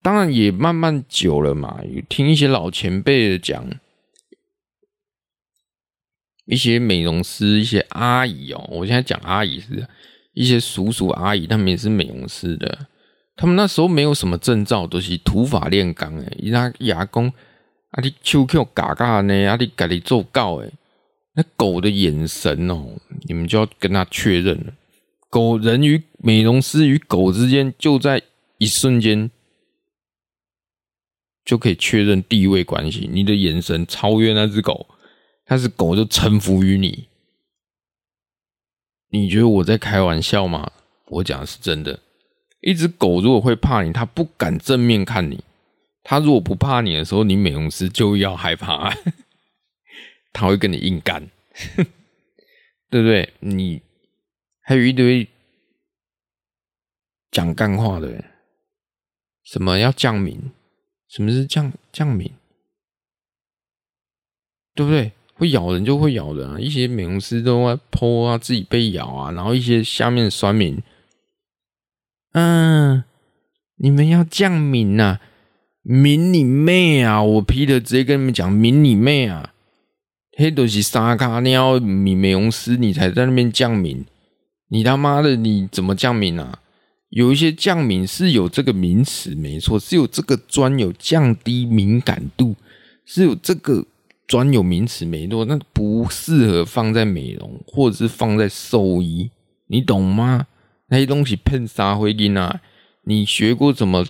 当然也慢慢久了嘛，有听一些老前辈的讲，一些美容师、一些阿姨哦，我现在讲阿姨是。一些叔叔阿姨，他们也是美容师的。他们那时候没有什么证照，都是土法炼钢诶。伊那牙工啊，你手口嘎嘎呢，啊，你家己做告诶。那狗的眼神哦，你们就要跟他确认了。狗人与美容师与狗之间，就在一瞬间就可以确认地位关系。你的眼神超越那只狗，但是狗就臣服于你。你觉得我在开玩笑吗？我讲的是真的。一只狗如果会怕你，它不敢正面看你；它如果不怕你的时候，你美容师就要害怕，它会跟你硬干，对不对？你还有一堆讲干话的人，什么要降敏？什么是降降敏？对不对？会咬人就会咬人啊！一些美容师都会 po 啊，自己被咬啊，然后一些下面酸民，嗯，你们要降敏呐，敏你妹啊！我 Peter 直接跟你们讲，敏你妹啊！黑都是沙卡尿美美容师，你才在那边降敏，你他妈的你怎么降敏啊？有一些降敏是有这个名词，没错，是有这个专有降低敏感度，是有这个。专有名词没错，那不适合放在美容或者是放在兽医，你懂吗？那些东西喷杀灰剂啊！你学过什么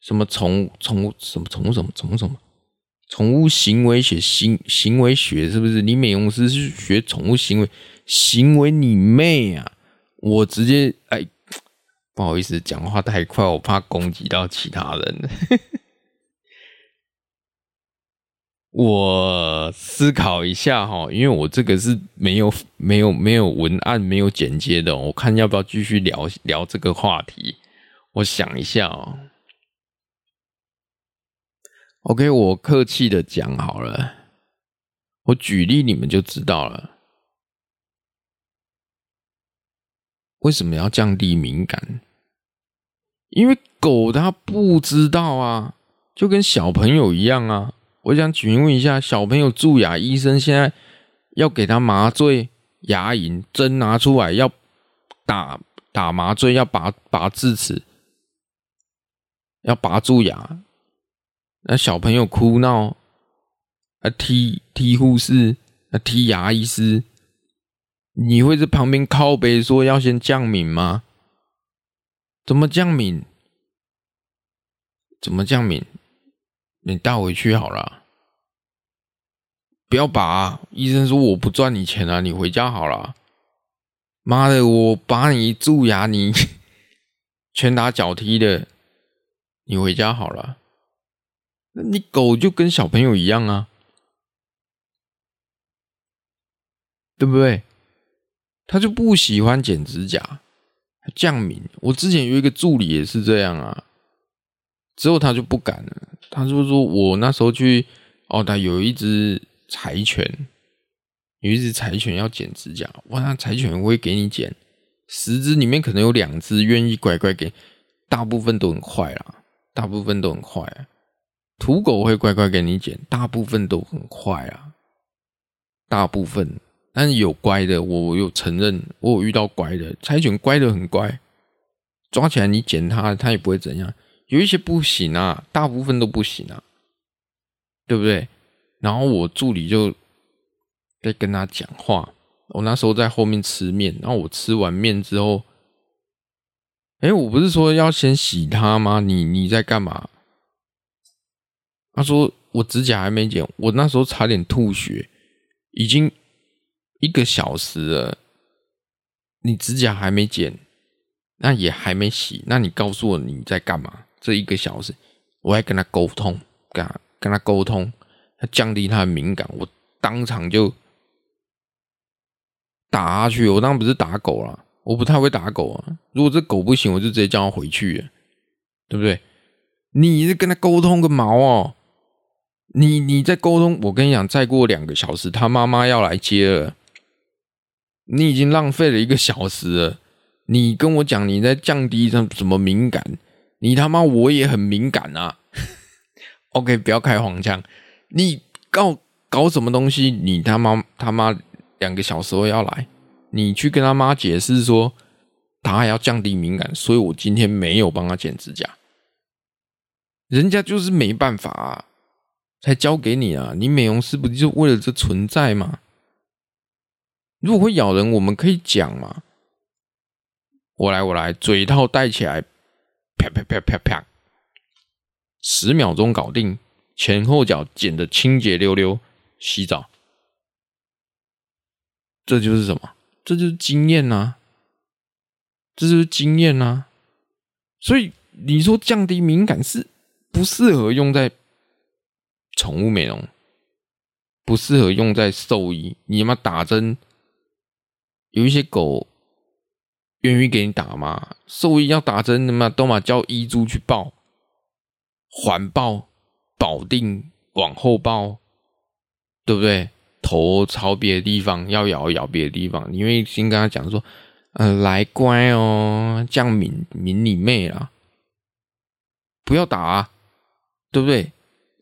什么宠物宠物什么宠物什么宠物什么宠物行为学行行为学是不是？你美容师是学宠物行为行为你妹啊！我直接哎，不好意思，讲话太快，我怕攻击到其他人。我思考一下哈，因为我这个是没有没有没有文案、没有剪接的，我看要不要继续聊聊这个话题。我想一下哦。OK，我客气的讲好了，我举例你们就知道了。为什么要降低敏感？因为狗它不知道啊，就跟小朋友一样啊。我想请问一下，小朋友蛀牙，医生现在要给他麻醉牙龈，针拿出来要打打麻醉，要拔拔智齿，要拔蛀牙。那小朋友哭闹，啊踢踢护士，啊踢牙医师，你会在旁边靠背说要先降敏吗？怎么降敏？怎么降敏？你带回去好了，不要拔啊。医生说我不赚你钱啊，你回家好了。妈的，我拔你蛀牙，你 拳打脚踢的，你回家好了。那你狗就跟小朋友一样啊，对不对？他就不喜欢剪指甲，降敏。我之前有一个助理也是这样啊。之后他就不敢了，他就说：“我那时候去哦，他有一只柴犬，有一只柴犬要剪指甲，哇，那柴犬会给你剪，十只里面可能有两只愿意乖乖给，大部分都很快啦，大部分都很快。土狗会乖乖给你剪，大部分都很快啊，大部分，但是有乖的，我有承认，我有遇到乖的，柴犬乖的很乖，抓起来你剪它，它也不会怎样。有一些不行啊，大部分都不行啊，对不对？然后我助理就在跟他讲话，我那时候在后面吃面，然后我吃完面之后，哎，我不是说要先洗它吗？你你在干嘛？他说：“我指甲还没剪，我那时候差点吐血，已经一个小时了，你指甲还没剪，那也还没洗，那你告诉我你在干嘛？这一个小时，我还跟他沟通，跟他跟他沟通，他降低他的敏感，我当场就打下去。我当然不是打狗了，我不太会打狗啊。如果这狗不行，我就直接叫他回去，对不对？你是跟他沟通个毛哦！”你你在沟通，我跟你讲，再过两个小时，他妈妈要来接了。你已经浪费了一个小时了。你跟我讲你在降低什什么敏感？你他妈我也很敏感啊。OK，不要开黄腔。你搞搞什么东西？你他妈他妈两个小时后要来，你去跟他妈解释说，他还要降低敏感，所以我今天没有帮他剪指甲。人家就是没办法啊。才交给你啊！你美容师不就为了这存在吗？如果会咬人，我们可以讲嘛。我来，我来，嘴套戴起来，啪啪啪啪啪，十秒钟搞定，前后脚剪得清洁溜溜，洗澡。这就是什么？这就是经验呐！这就是经验呐！所以你说降低敏感是不适合用在。宠物美容不适合用在兽医，你妈打针，有一些狗愿意给你打吗？兽医要打针的嘛，都嘛叫医助去抱，环抱，保定往后抱，对不对？头朝别的地方，要咬咬别的地方，因为先跟他讲说，嗯、来乖哦，降敏敏你妹啦，不要打啊，对不对？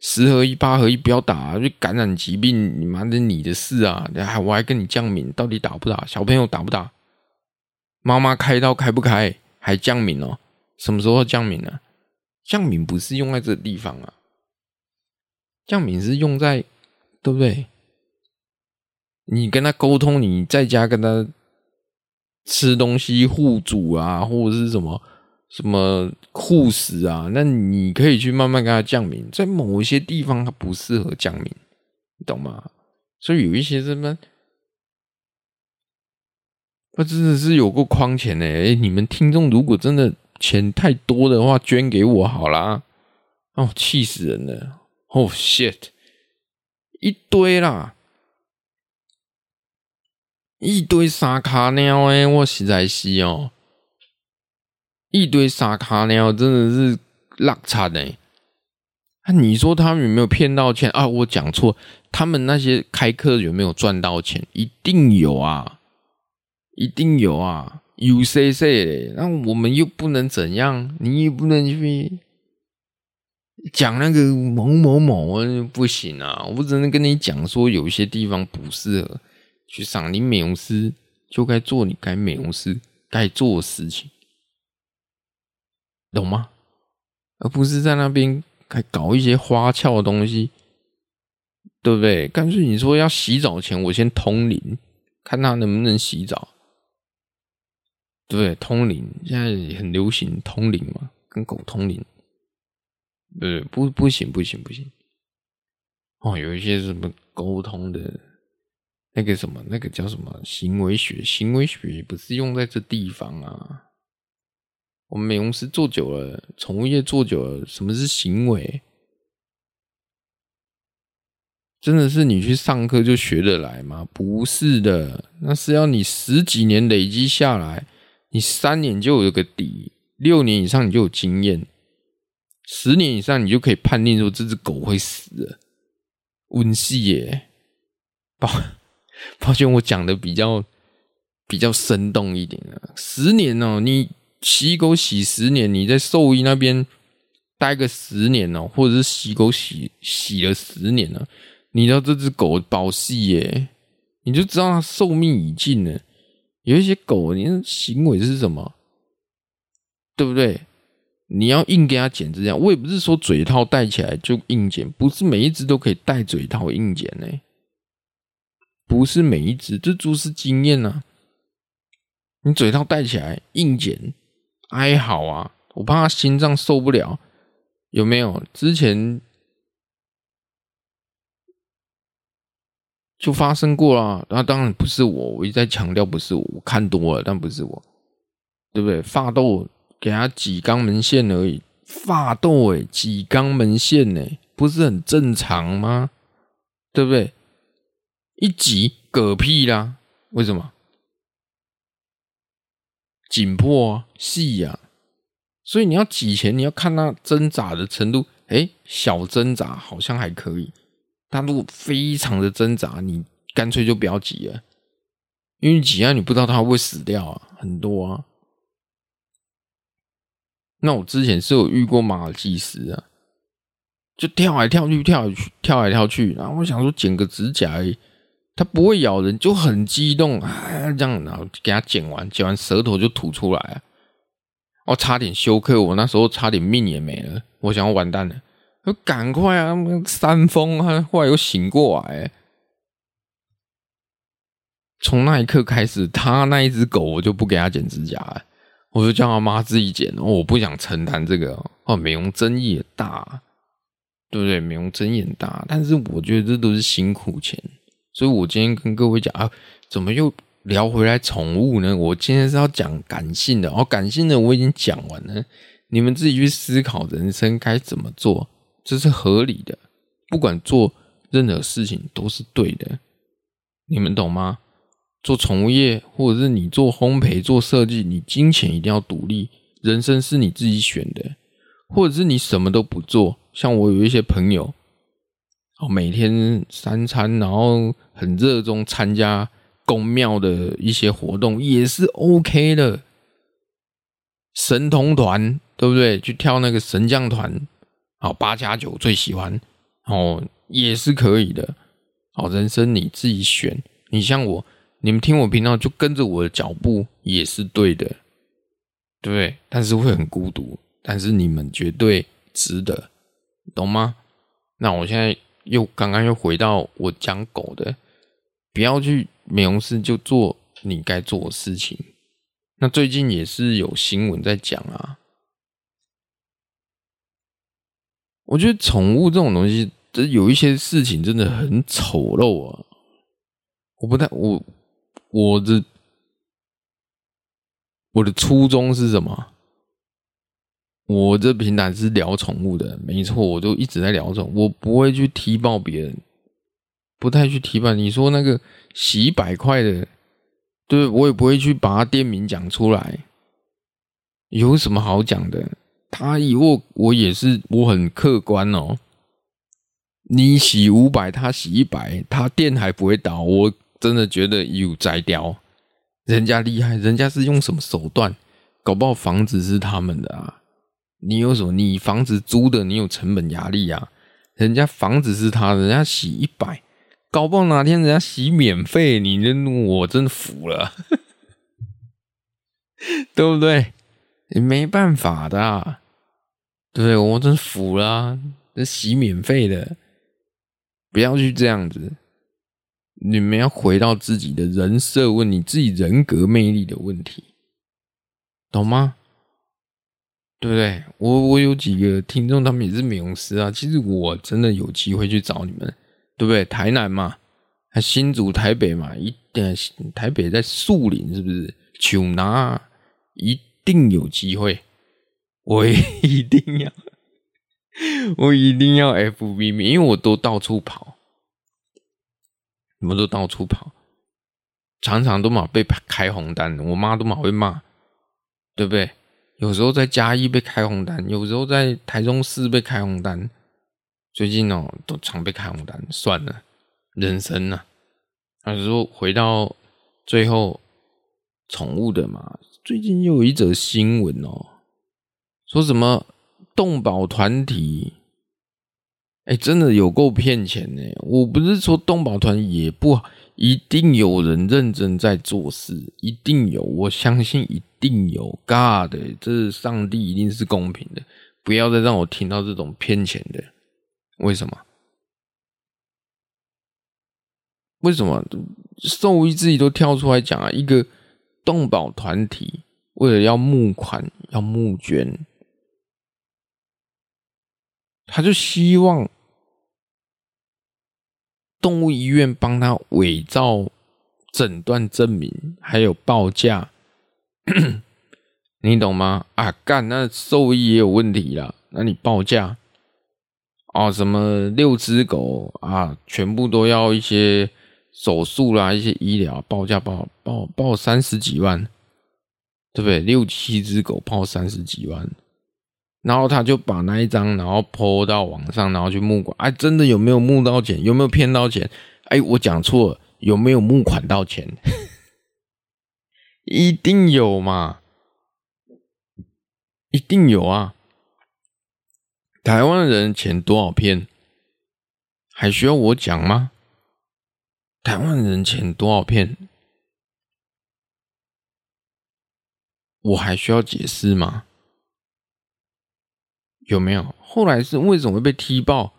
十合一八合一，不要打啊，就感染疾病，你妈的你的事啊！还我还跟你降敏，到底打不打？小朋友打不打？妈妈开刀开不开？还降敏哦？什么时候降敏呢？降敏不是用在这地方啊，降敏是用在对不对？你跟他沟通，你在家跟他吃东西互煮啊，或者是什么？什么护食啊？那你可以去慢慢跟他降敏，在某一些地方它不适合降敏，你懂吗？所以有一些什么，那真的是有够框钱的。哎，你们听众如果真的钱太多的话，捐给我好啦。哦，气死人了！哦，shit，一堆啦，一堆三卡鸟哎，我实在是哦。一堆傻卡鸟，真的是烂惨哎！那你说他们有没有骗到钱啊？我讲错，他们那些开课有没有赚到钱？一定有啊，一定有啊！UCC，那我们又不能怎样？你也不能去讲那个某某某，不行啊！我只能跟你讲说，有一些地方不适合去上。你美容师就该做你该美容师该做的事情。懂吗？而不是在那边还搞一些花俏的东西，对不对？干脆你说要洗澡前，我先通灵，看他能不能洗澡，对？通灵现在很流行通灵嘛，跟狗通灵，对？不，不行，不行，不行。哦，有一些什么沟通的，那个什么，那个叫什么行为学？行为学不是用在这地方啊。我们美容师做久了，宠物业做久了，什么是行为？真的是你去上课就学得来吗？不是的，那是要你十几年累积下来，你三年就有个底，六年以上你就有经验，十年以上你就可以判定说这只狗会死了。温系耶，保抱歉，我讲的比较比较生动一点啊。十年哦，你洗狗洗十年，你在兽医那边待个十年哦，或者是洗狗洗洗了十年了，你知道这只狗保系耶，你就知道它寿命已尽了。有一些狗，你的行为是什么？对不对？你要硬给它剪指甲，我也不是说嘴套戴起来就硬剪，不是每一只都可以戴嘴套硬剪呢。不是每一只，这猪是经验啊。你嘴套戴起来硬剪，哀嚎啊！我怕它心脏受不了，有没有？之前就发生过了。那当然不是我，我一再强调不是我，我看多了，但不是我，对不对？发豆。给他挤肛门腺而已，发痘哎，挤肛门腺呢，不是很正常吗？对不对？一挤嗝屁啦，为什么？紧迫啊，细呀、啊，所以你要挤前，你要看他挣扎的程度，哎，小挣扎好像还可以，他如果非常的挣扎，你干脆就不要挤了，因为挤啊，你不知道他会不会死掉啊，很多啊。那我之前是有遇过马尔济斯啊，就跳来跳去，跳来跳来跳去，然后我想说剪个指甲而已，它不会咬人，就很激动啊，这样，然后给它剪完，剪完舌头就吐出来啊，我差点休克，我那时候差点命也没了，我想要完蛋了，就赶快啊，山峰啊，后来又醒过来，从那一刻开始，他那一只狗我就不给他剪指甲了。我就叫他妈自己剪，我不想承担这个哦，美容争议也大，对不对？美容争议很大，但是我觉得这都是辛苦钱，所以我今天跟各位讲啊，怎么又聊回来宠物呢？我今天是要讲感性的，哦，感性的我已经讲完了，你们自己去思考人生该怎么做，这是合理的，不管做任何事情都是对的，你们懂吗？做宠物业，或者是你做烘焙、做设计，你金钱一定要独立，人生是你自己选的，或者是你什么都不做。像我有一些朋友，哦，每天三餐，然后很热衷参加公庙的一些活动，也是 OK 的。神童团，对不对？去跳那个神将团，好，八加九最喜欢，哦，也是可以的。好，人生你自己选。你像我。你们听我频道就跟着我的脚步也是对的，对不对？但是会很孤独，但是你们绝对值得，懂吗？那我现在又刚刚又回到我讲狗的，不要去美容室就做你该做的事情。那最近也是有新闻在讲啊，我觉得宠物这种东西，这有一些事情真的很丑陋啊，我不太我。我的我的初衷是什么？我这平台是聊宠物的，没错，我都一直在聊宠物，我不会去踢爆别人，不太去踢爆。你说那个洗一百块的，对，我也不会去把他店名讲出来，有什么好讲的？他以后我也是，我很客观哦。你洗五百，他洗一百，他店还不会倒，我。真的觉得有摘掉，人家厉害，人家是用什么手段？搞不好房子是他们的啊！你有什么？你房子租的，你有成本压力啊！人家房子是他的，人家洗一百，搞不好哪天人家洗免费，你真我真服了，对不对？你没办法的啊，对，我真服了啊，这洗免费的，不要去这样子。你们要回到自己的人设问你自己人格魅力的问题，懂吗？对不对？我我有几个听众，他们也是美容师啊。其实我真的有机会去找你们，对不对？台南嘛，新竹、台北嘛，一定台北在树林，是不是？穷拿一定有机会，我一定要，我一定要 FB 面，因为我都到处跑。你们都到处跑，常常都嘛被开红单，我妈都嘛会骂，对不对？有时候在嘉义被开红单，有时候在台中市被开红单，最近哦都常被开红单，算了，人生呐，啊，还是说回到最后宠物的嘛？最近又有一则新闻哦，说什么动保团体，哎，真的有够骗钱呢！我不是说动保团也不，一定有人认真在做事，一定有，我相信一定有。God，这上帝一定是公平的，不要再让我听到这种骗钱的。为什么？为什么兽医自己都跳出来讲啊？一个动保团体为了要募款、要募捐，他就希望动物医院帮他伪造诊断证明，还有报价，你懂吗？啊，干，那兽医也有问题啦，那你报价哦，什么六只狗啊，全部都要一些。手术啦，一些医疗报价报报报三十几万，对不对？六七只狗报三十几万，然后他就把那一张，然后 po 到网上，然后去募款。哎，真的有没有募到钱？有没有骗到钱？哎，我讲错了，有没有募款到钱？一定有嘛，一定有啊！台湾人钱多少骗？还需要我讲吗？台湾人钱多少片？我还需要解释吗？有没有？后来是为什么会被踢爆？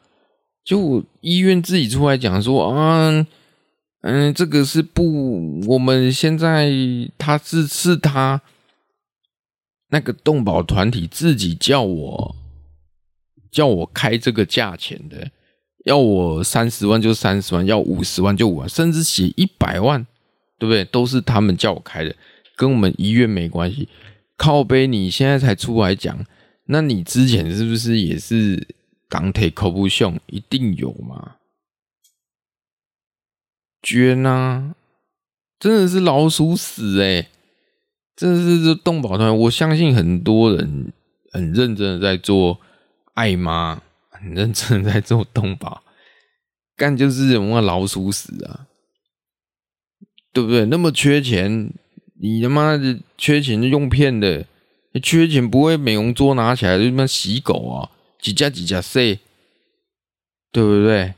就医院自己出来讲说啊，嗯，这个是不，我们现在他是是他那个动保团体自己叫我叫我开这个价钱的。要我三十万就三十万，要五十万就五万，甚至写一百万，对不对？都是他们叫我开的，跟我们医院没关系。靠背，你现在才出来讲，那你之前是不是也是港铁口不凶？一定有嘛？捐啊！真的是老鼠屎哎、欸！真的是这动保团，我相信很多人很认真的在做爱妈。很认真在做动保，干就是什么老鼠屎啊，对不对？那么缺钱，你他妈的缺钱就用骗的，缺钱不会美容桌拿起来就他妈洗狗啊，几家几家洗，对不对？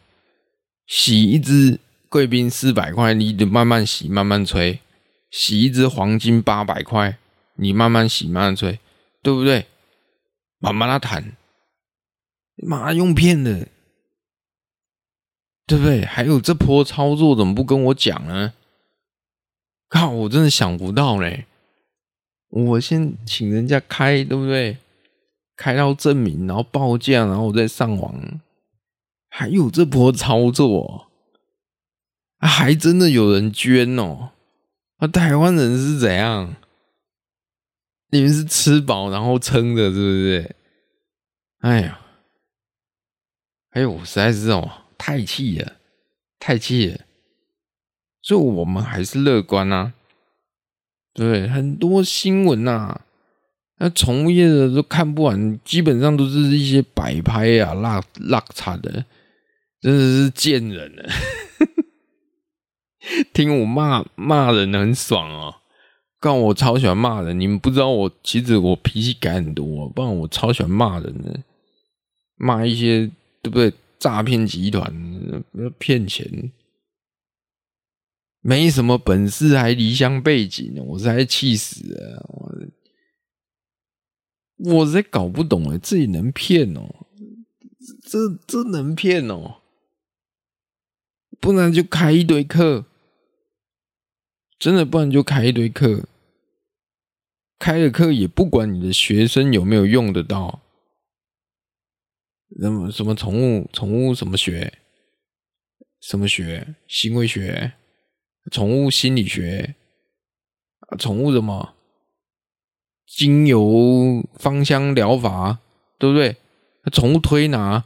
洗一只贵宾四百块，你得慢慢洗，慢慢吹；洗一只黄金八百块，你慢慢洗，慢慢吹，对不对？慢慢来谈。妈用骗的，对不对？还有这波操作怎么不跟我讲呢？靠，我真的想不到嘞！我先请人家开，对不对？开到证明，然后报价，然后我再上网。还有这波操作，还真的有人捐哦！啊，台湾人是怎样？你们是吃饱然后撑的，是不是？哎呀！哎呦，我实在是哦，太气了，太气了！所以我们还是乐观呐、啊，对，很多新闻呐、啊，那从业的都看不完，基本上都是一些摆拍啊、落落差的，真的是贱人了。听我骂骂人很爽哦，告我超喜欢骂人，你们不知道我其实我脾气改很多，不然我超喜欢骂人的，骂一些。对不对？诈骗集团骗钱，没什么本事还离乡背井，我实在气死了！我我实在搞不懂哎，自己能骗哦？这这能骗哦？不然就开一堆课，真的不然就开一堆课，开了课也不管你的学生有没有用得到。什么什么宠物宠物什么学？什么学？行为学？宠物心理学？啊，宠物什么？精油芳香疗法，对不对？宠物推拿，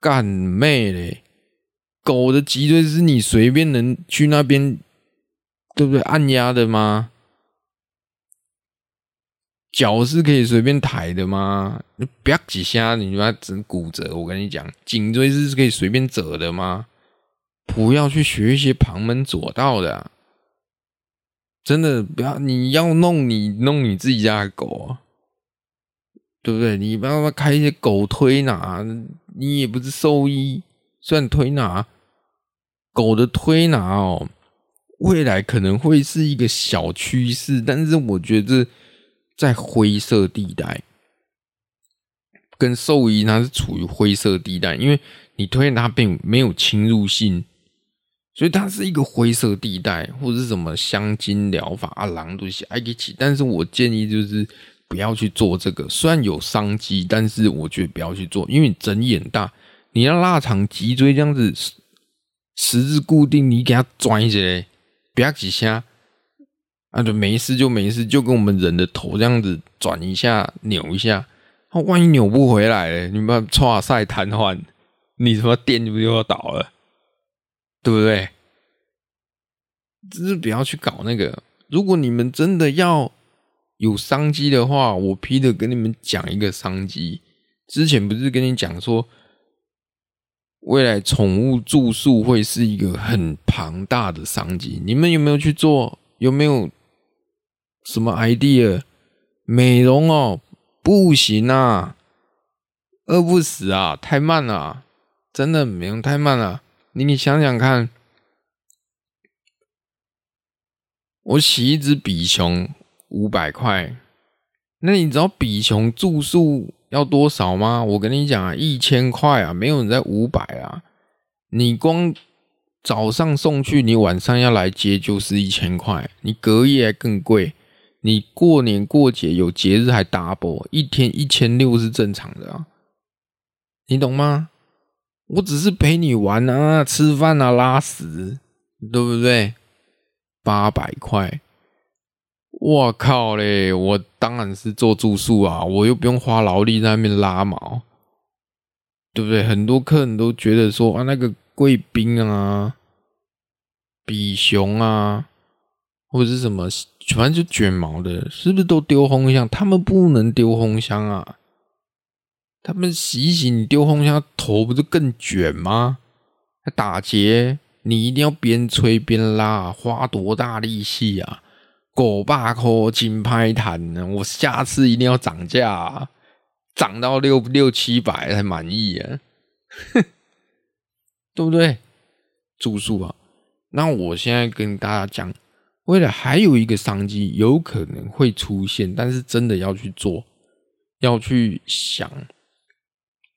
干妹嘞！狗的脊椎是你随便能去那边，对不对？按压的吗？脚是可以随便抬的吗？你不要几下，你把它整骨折。我跟你讲，颈椎是可以随便折的吗？不要去学一些旁门左道的、真的不要。你要弄你弄你自己家的狗啊，对不对？你不要开一些狗推拿，你也不是兽医，虽然推拿狗的推拿哦，未来可能会是一个小趋势，但是我觉得在灰色地带。跟兽医它是处于灰色地带，因为你推荐它并没有侵入性，所以它是一个灰色地带，或者是什么香精疗法啊、狼都西爱给起。但是我建议就是不要去做这个，虽然有商机，但是我觉得不要去做，因为你整眼大，你要腊肠脊椎这样子十字固定，你给它转一下，不要几下，啊，就没事就没事，就跟我们人的头这样子转一下、扭一下。那万一扭不回来了，你们剉赛瘫痪，你什么店不就要倒了？对不对？只是不要去搞那个。如果你们真的要有商机的话，我 Peter 跟你们讲一个商机。之前不是跟你讲说，未来宠物住宿会是一个很庞大的商机。你们有没有去做？有没有什么 idea？美容哦。不行啊，饿不死啊，太慢了，真的没用，太慢了。你你想想看，我洗一只比熊五百块，那你知道比熊住宿要多少吗？我跟你讲啊，一千块啊，没有人在五百啊。你光早上送去，你晚上要来接，就是一千块，你隔夜更贵。你过年过节有节日还 double，一天一千六是正常的啊，你懂吗？我只是陪你玩啊，吃饭啊，拉屎，对不对？八百块，我靠嘞！我当然是做住宿啊，我又不用花劳力在那边拉毛，对不对？很多客人都觉得说啊，那个贵宾啊，比熊啊。或者是什么，反正就卷毛的，是不是都丢烘箱？他们不能丢烘箱啊！他们洗洗，你丢烘箱，头不是更卷吗？还打结，你一定要边吹边拉，花多大力气啊！狗爸抠金拍弹呢，我下次一定要涨价啊，涨到六六七百才满意啊！哼，对不对？住宿啊，那我现在跟大家讲。未来还有一个商机有可能会出现，但是真的要去做，要去想，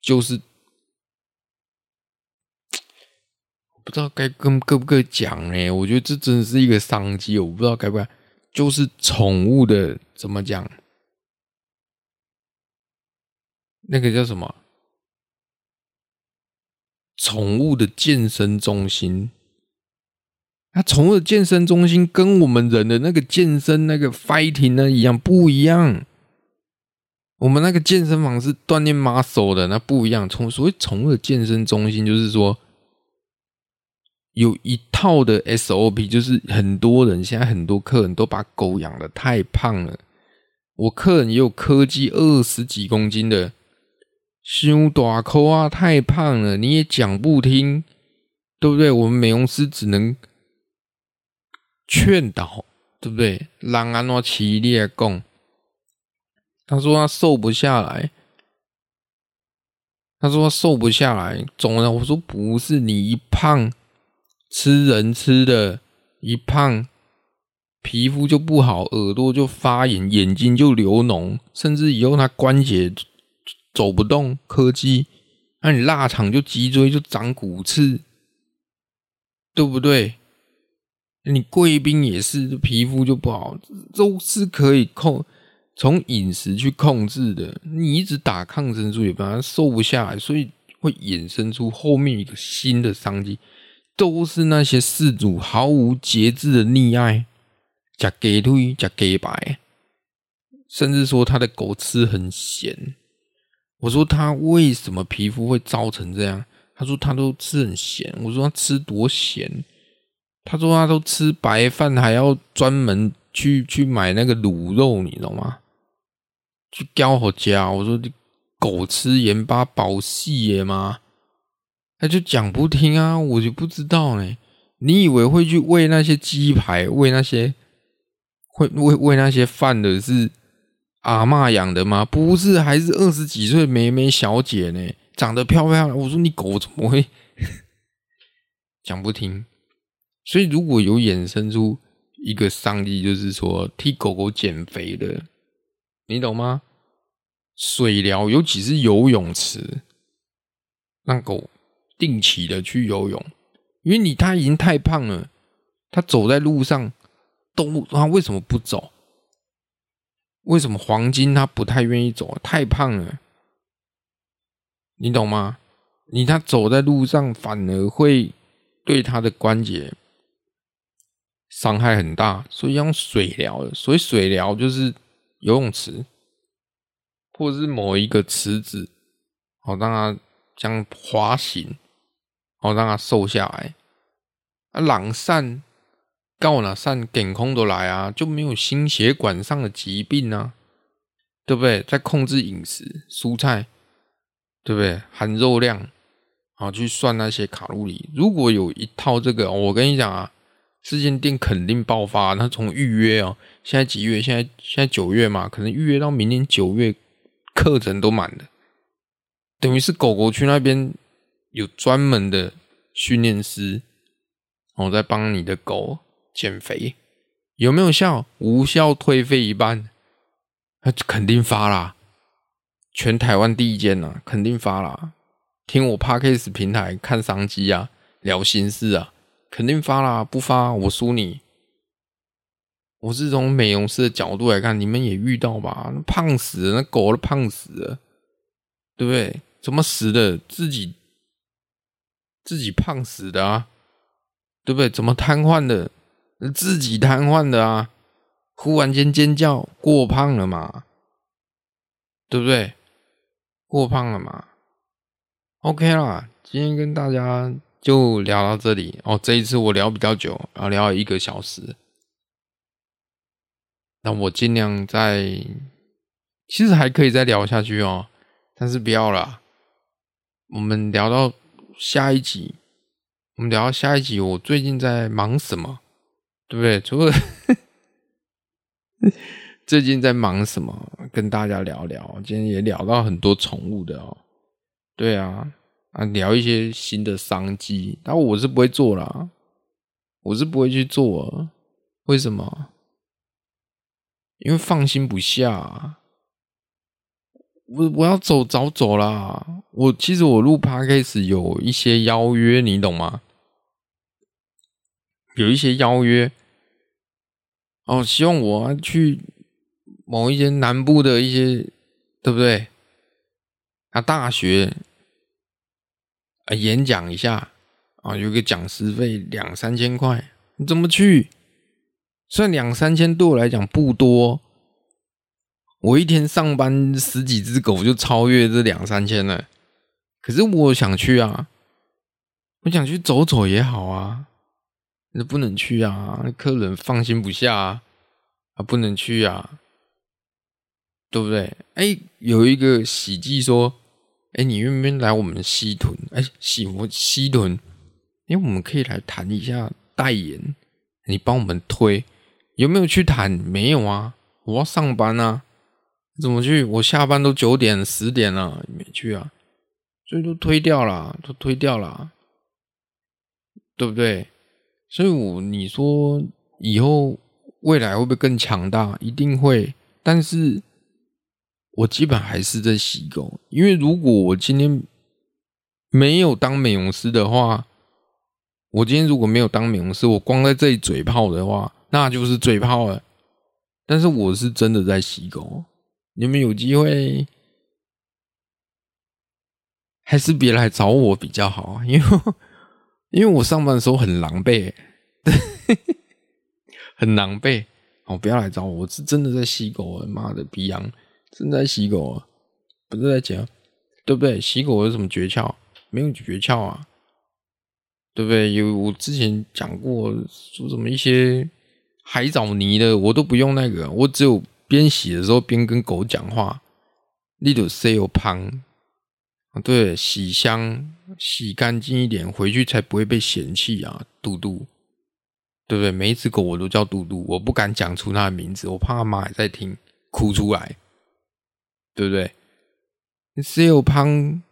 就是不知道该跟该不该讲哎，我觉得这真的是一个商机，我不知道该不该，就是宠物的怎么讲，那个叫什么？宠物的健身中心。那宠物的健身中心跟我们人的那个健身那个 fighting 呢一样不一样？我们那个健身房是锻炼 muscle 的，那不一样。从所谓宠物的健身中心，就是说有一套的 SOP，就是很多人现在很多客人都把狗养的太胖了。我客人也有柯基二十几公斤的，胸大口啊，太胖了，你也讲不听，对不对？我们美容师只能。劝导对不对？让安诺奇列贡，他说他瘦不下来，他说他瘦不下来，总了。我说不是，你一胖吃人吃的，一胖皮肤就不好，耳朵就发炎，眼睛就流脓，甚至以后他关节走不动，柯基，那你腊肠就脊椎就长骨刺，对不对？你贵宾也是皮肤就不好，都是可以控从饮食去控制的。你一直打抗生素也反而瘦不下来，所以会衍生出后面一个新的商机，都是那些饲主毫无节制的溺爱，加给推加给白，甚至说他的狗吃很咸。我说他为什么皮肤会糟成这样？他说他都吃很咸。我说他吃多咸？他说他都吃白饭，还要专门去去买那个卤肉，你懂吗？去叼好家。我说狗吃盐巴保细耶吗？他就讲不听啊，我就不知道呢。你以为会去喂那些鸡排，喂那些会喂喂那些饭的是阿嬷养的吗？不是，还是二十几岁美眉小姐呢，长得漂漂亮。我说你狗怎么会 讲不听？所以如果有衍生出一个商机，就是说替狗狗减肥的，你懂吗？水疗，尤其是游泳池，让狗定期的去游泳。因为你他已经太胖了，他走在路上都他为什么不走？为什么黄金他不太愿意走？太胖了，你懂吗？你他走在路上反而会对他的关节伤害很大，所以用水疗的。所以水疗就是游泳池，或者是某一个池子，好让它这样滑行。好让它瘦下来啊！懒散，高哪散，健康都来啊，就没有心血管上的疾病啊，对不对？在控制饮食，蔬菜，对不对？含肉量，好去算那些卡路里。如果有一套这个，我跟你讲啊，这间店肯定爆发。那从预约哦，现在几月？现在现在九月嘛，可能预约到明年九月，课程都满了，等于是狗狗去那边。有专门的训练师，我在帮你的狗减肥，有没有效？无效退费一半，那肯定发啦！全台湾第一间呐，肯定发啦！听我 Podcast 平台看商机啊，聊心事啊，肯定发啦！不发我输你！我是从美容师的角度来看，你们也遇到吧？胖死了，那狗都胖死了，对不对？怎么死的？自己。自己胖死的啊，对不对？怎么瘫痪的？自己瘫痪的啊！忽然间尖叫，过胖了嘛？对不对？过胖了嘛？OK 啦，今天跟大家就聊到这里哦。这一次我聊比较久，然后聊了一个小时。那我尽量再，其实还可以再聊下去哦，但是不要了。我们聊到。下一集，我们聊到下一集。我最近在忙什么？对不对？除了 最近在忙什么，跟大家聊聊。今天也聊到很多宠物的哦。对啊，啊，聊一些新的商机。但我是不会做啦，我是不会去做。为什么？因为放心不下。我我要走早走啦！我其实我录 Podcast 有一些邀约，你懂吗？有一些邀约哦，希望我去某一些南部的一些，对不对？啊，大学啊，演讲一下啊，有个讲师费两三千块，你怎么去？虽然两三千对我来讲不多。我一天上班十几只狗就超越这两三千了，可是我想去啊，我想去走走也好啊，那不能去啊，客人放心不下啊，啊不能去啊，对不对？哎，有一个喜记说，哎，你愿不愿意来我们西屯？哎，喜我西屯，哎，我们可以来谈一下代言，你帮我们推，有没有去谈？没有啊，我要上班啊。怎么去？我下班都九点十点了，没去啊，所以都推掉了，都推掉了，对不对？所以我你说以后未来会不会更强大？一定会，但是我基本还是在洗狗，因为如果我今天没有当美容师的话，我今天如果没有当美容师，我光在这里嘴炮的话，那就是嘴炮了。但是我是真的在洗狗。你们有机会，还是别来找我比较好，因为因为我上班的时候很狼狈，很狼狈。哦，不要来找我，我是真的在洗狗，妈的逼样，正在洗狗啊，不是在讲，对不对？洗狗有什么诀窍？没有诀窍啊，对不对？有我之前讲过，说什么一些海藻泥的，我都不用那个，我只有。边洗的时候边跟狗讲话，你就 say 有胖，对，洗香洗干净一点，回去才不会被嫌弃啊，嘟嘟，对不对？每一只狗我都叫嘟嘟，我不敢讲出它的名字，我怕它妈还在听，哭出来，对不对？谁有胖，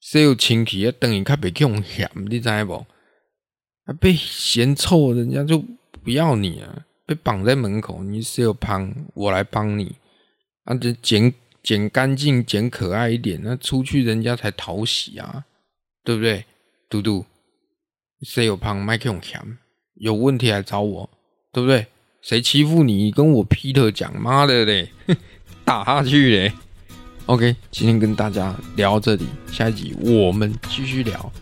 谁有清气，等于较别用咸，你知不？啊，被嫌臭，人家就不要你啊，被绑在门口，你谁有胖，我来帮你，啊，就捡。捡干净，捡可爱一点，那出去人家才讨喜啊，对不对？嘟嘟，谁有胖麦克用强，有问题来找我，对不对？谁欺负你，跟我 Peter 讲，妈的嘞，打下去嘞。OK，今天跟大家聊到这里，下一集我们继续聊。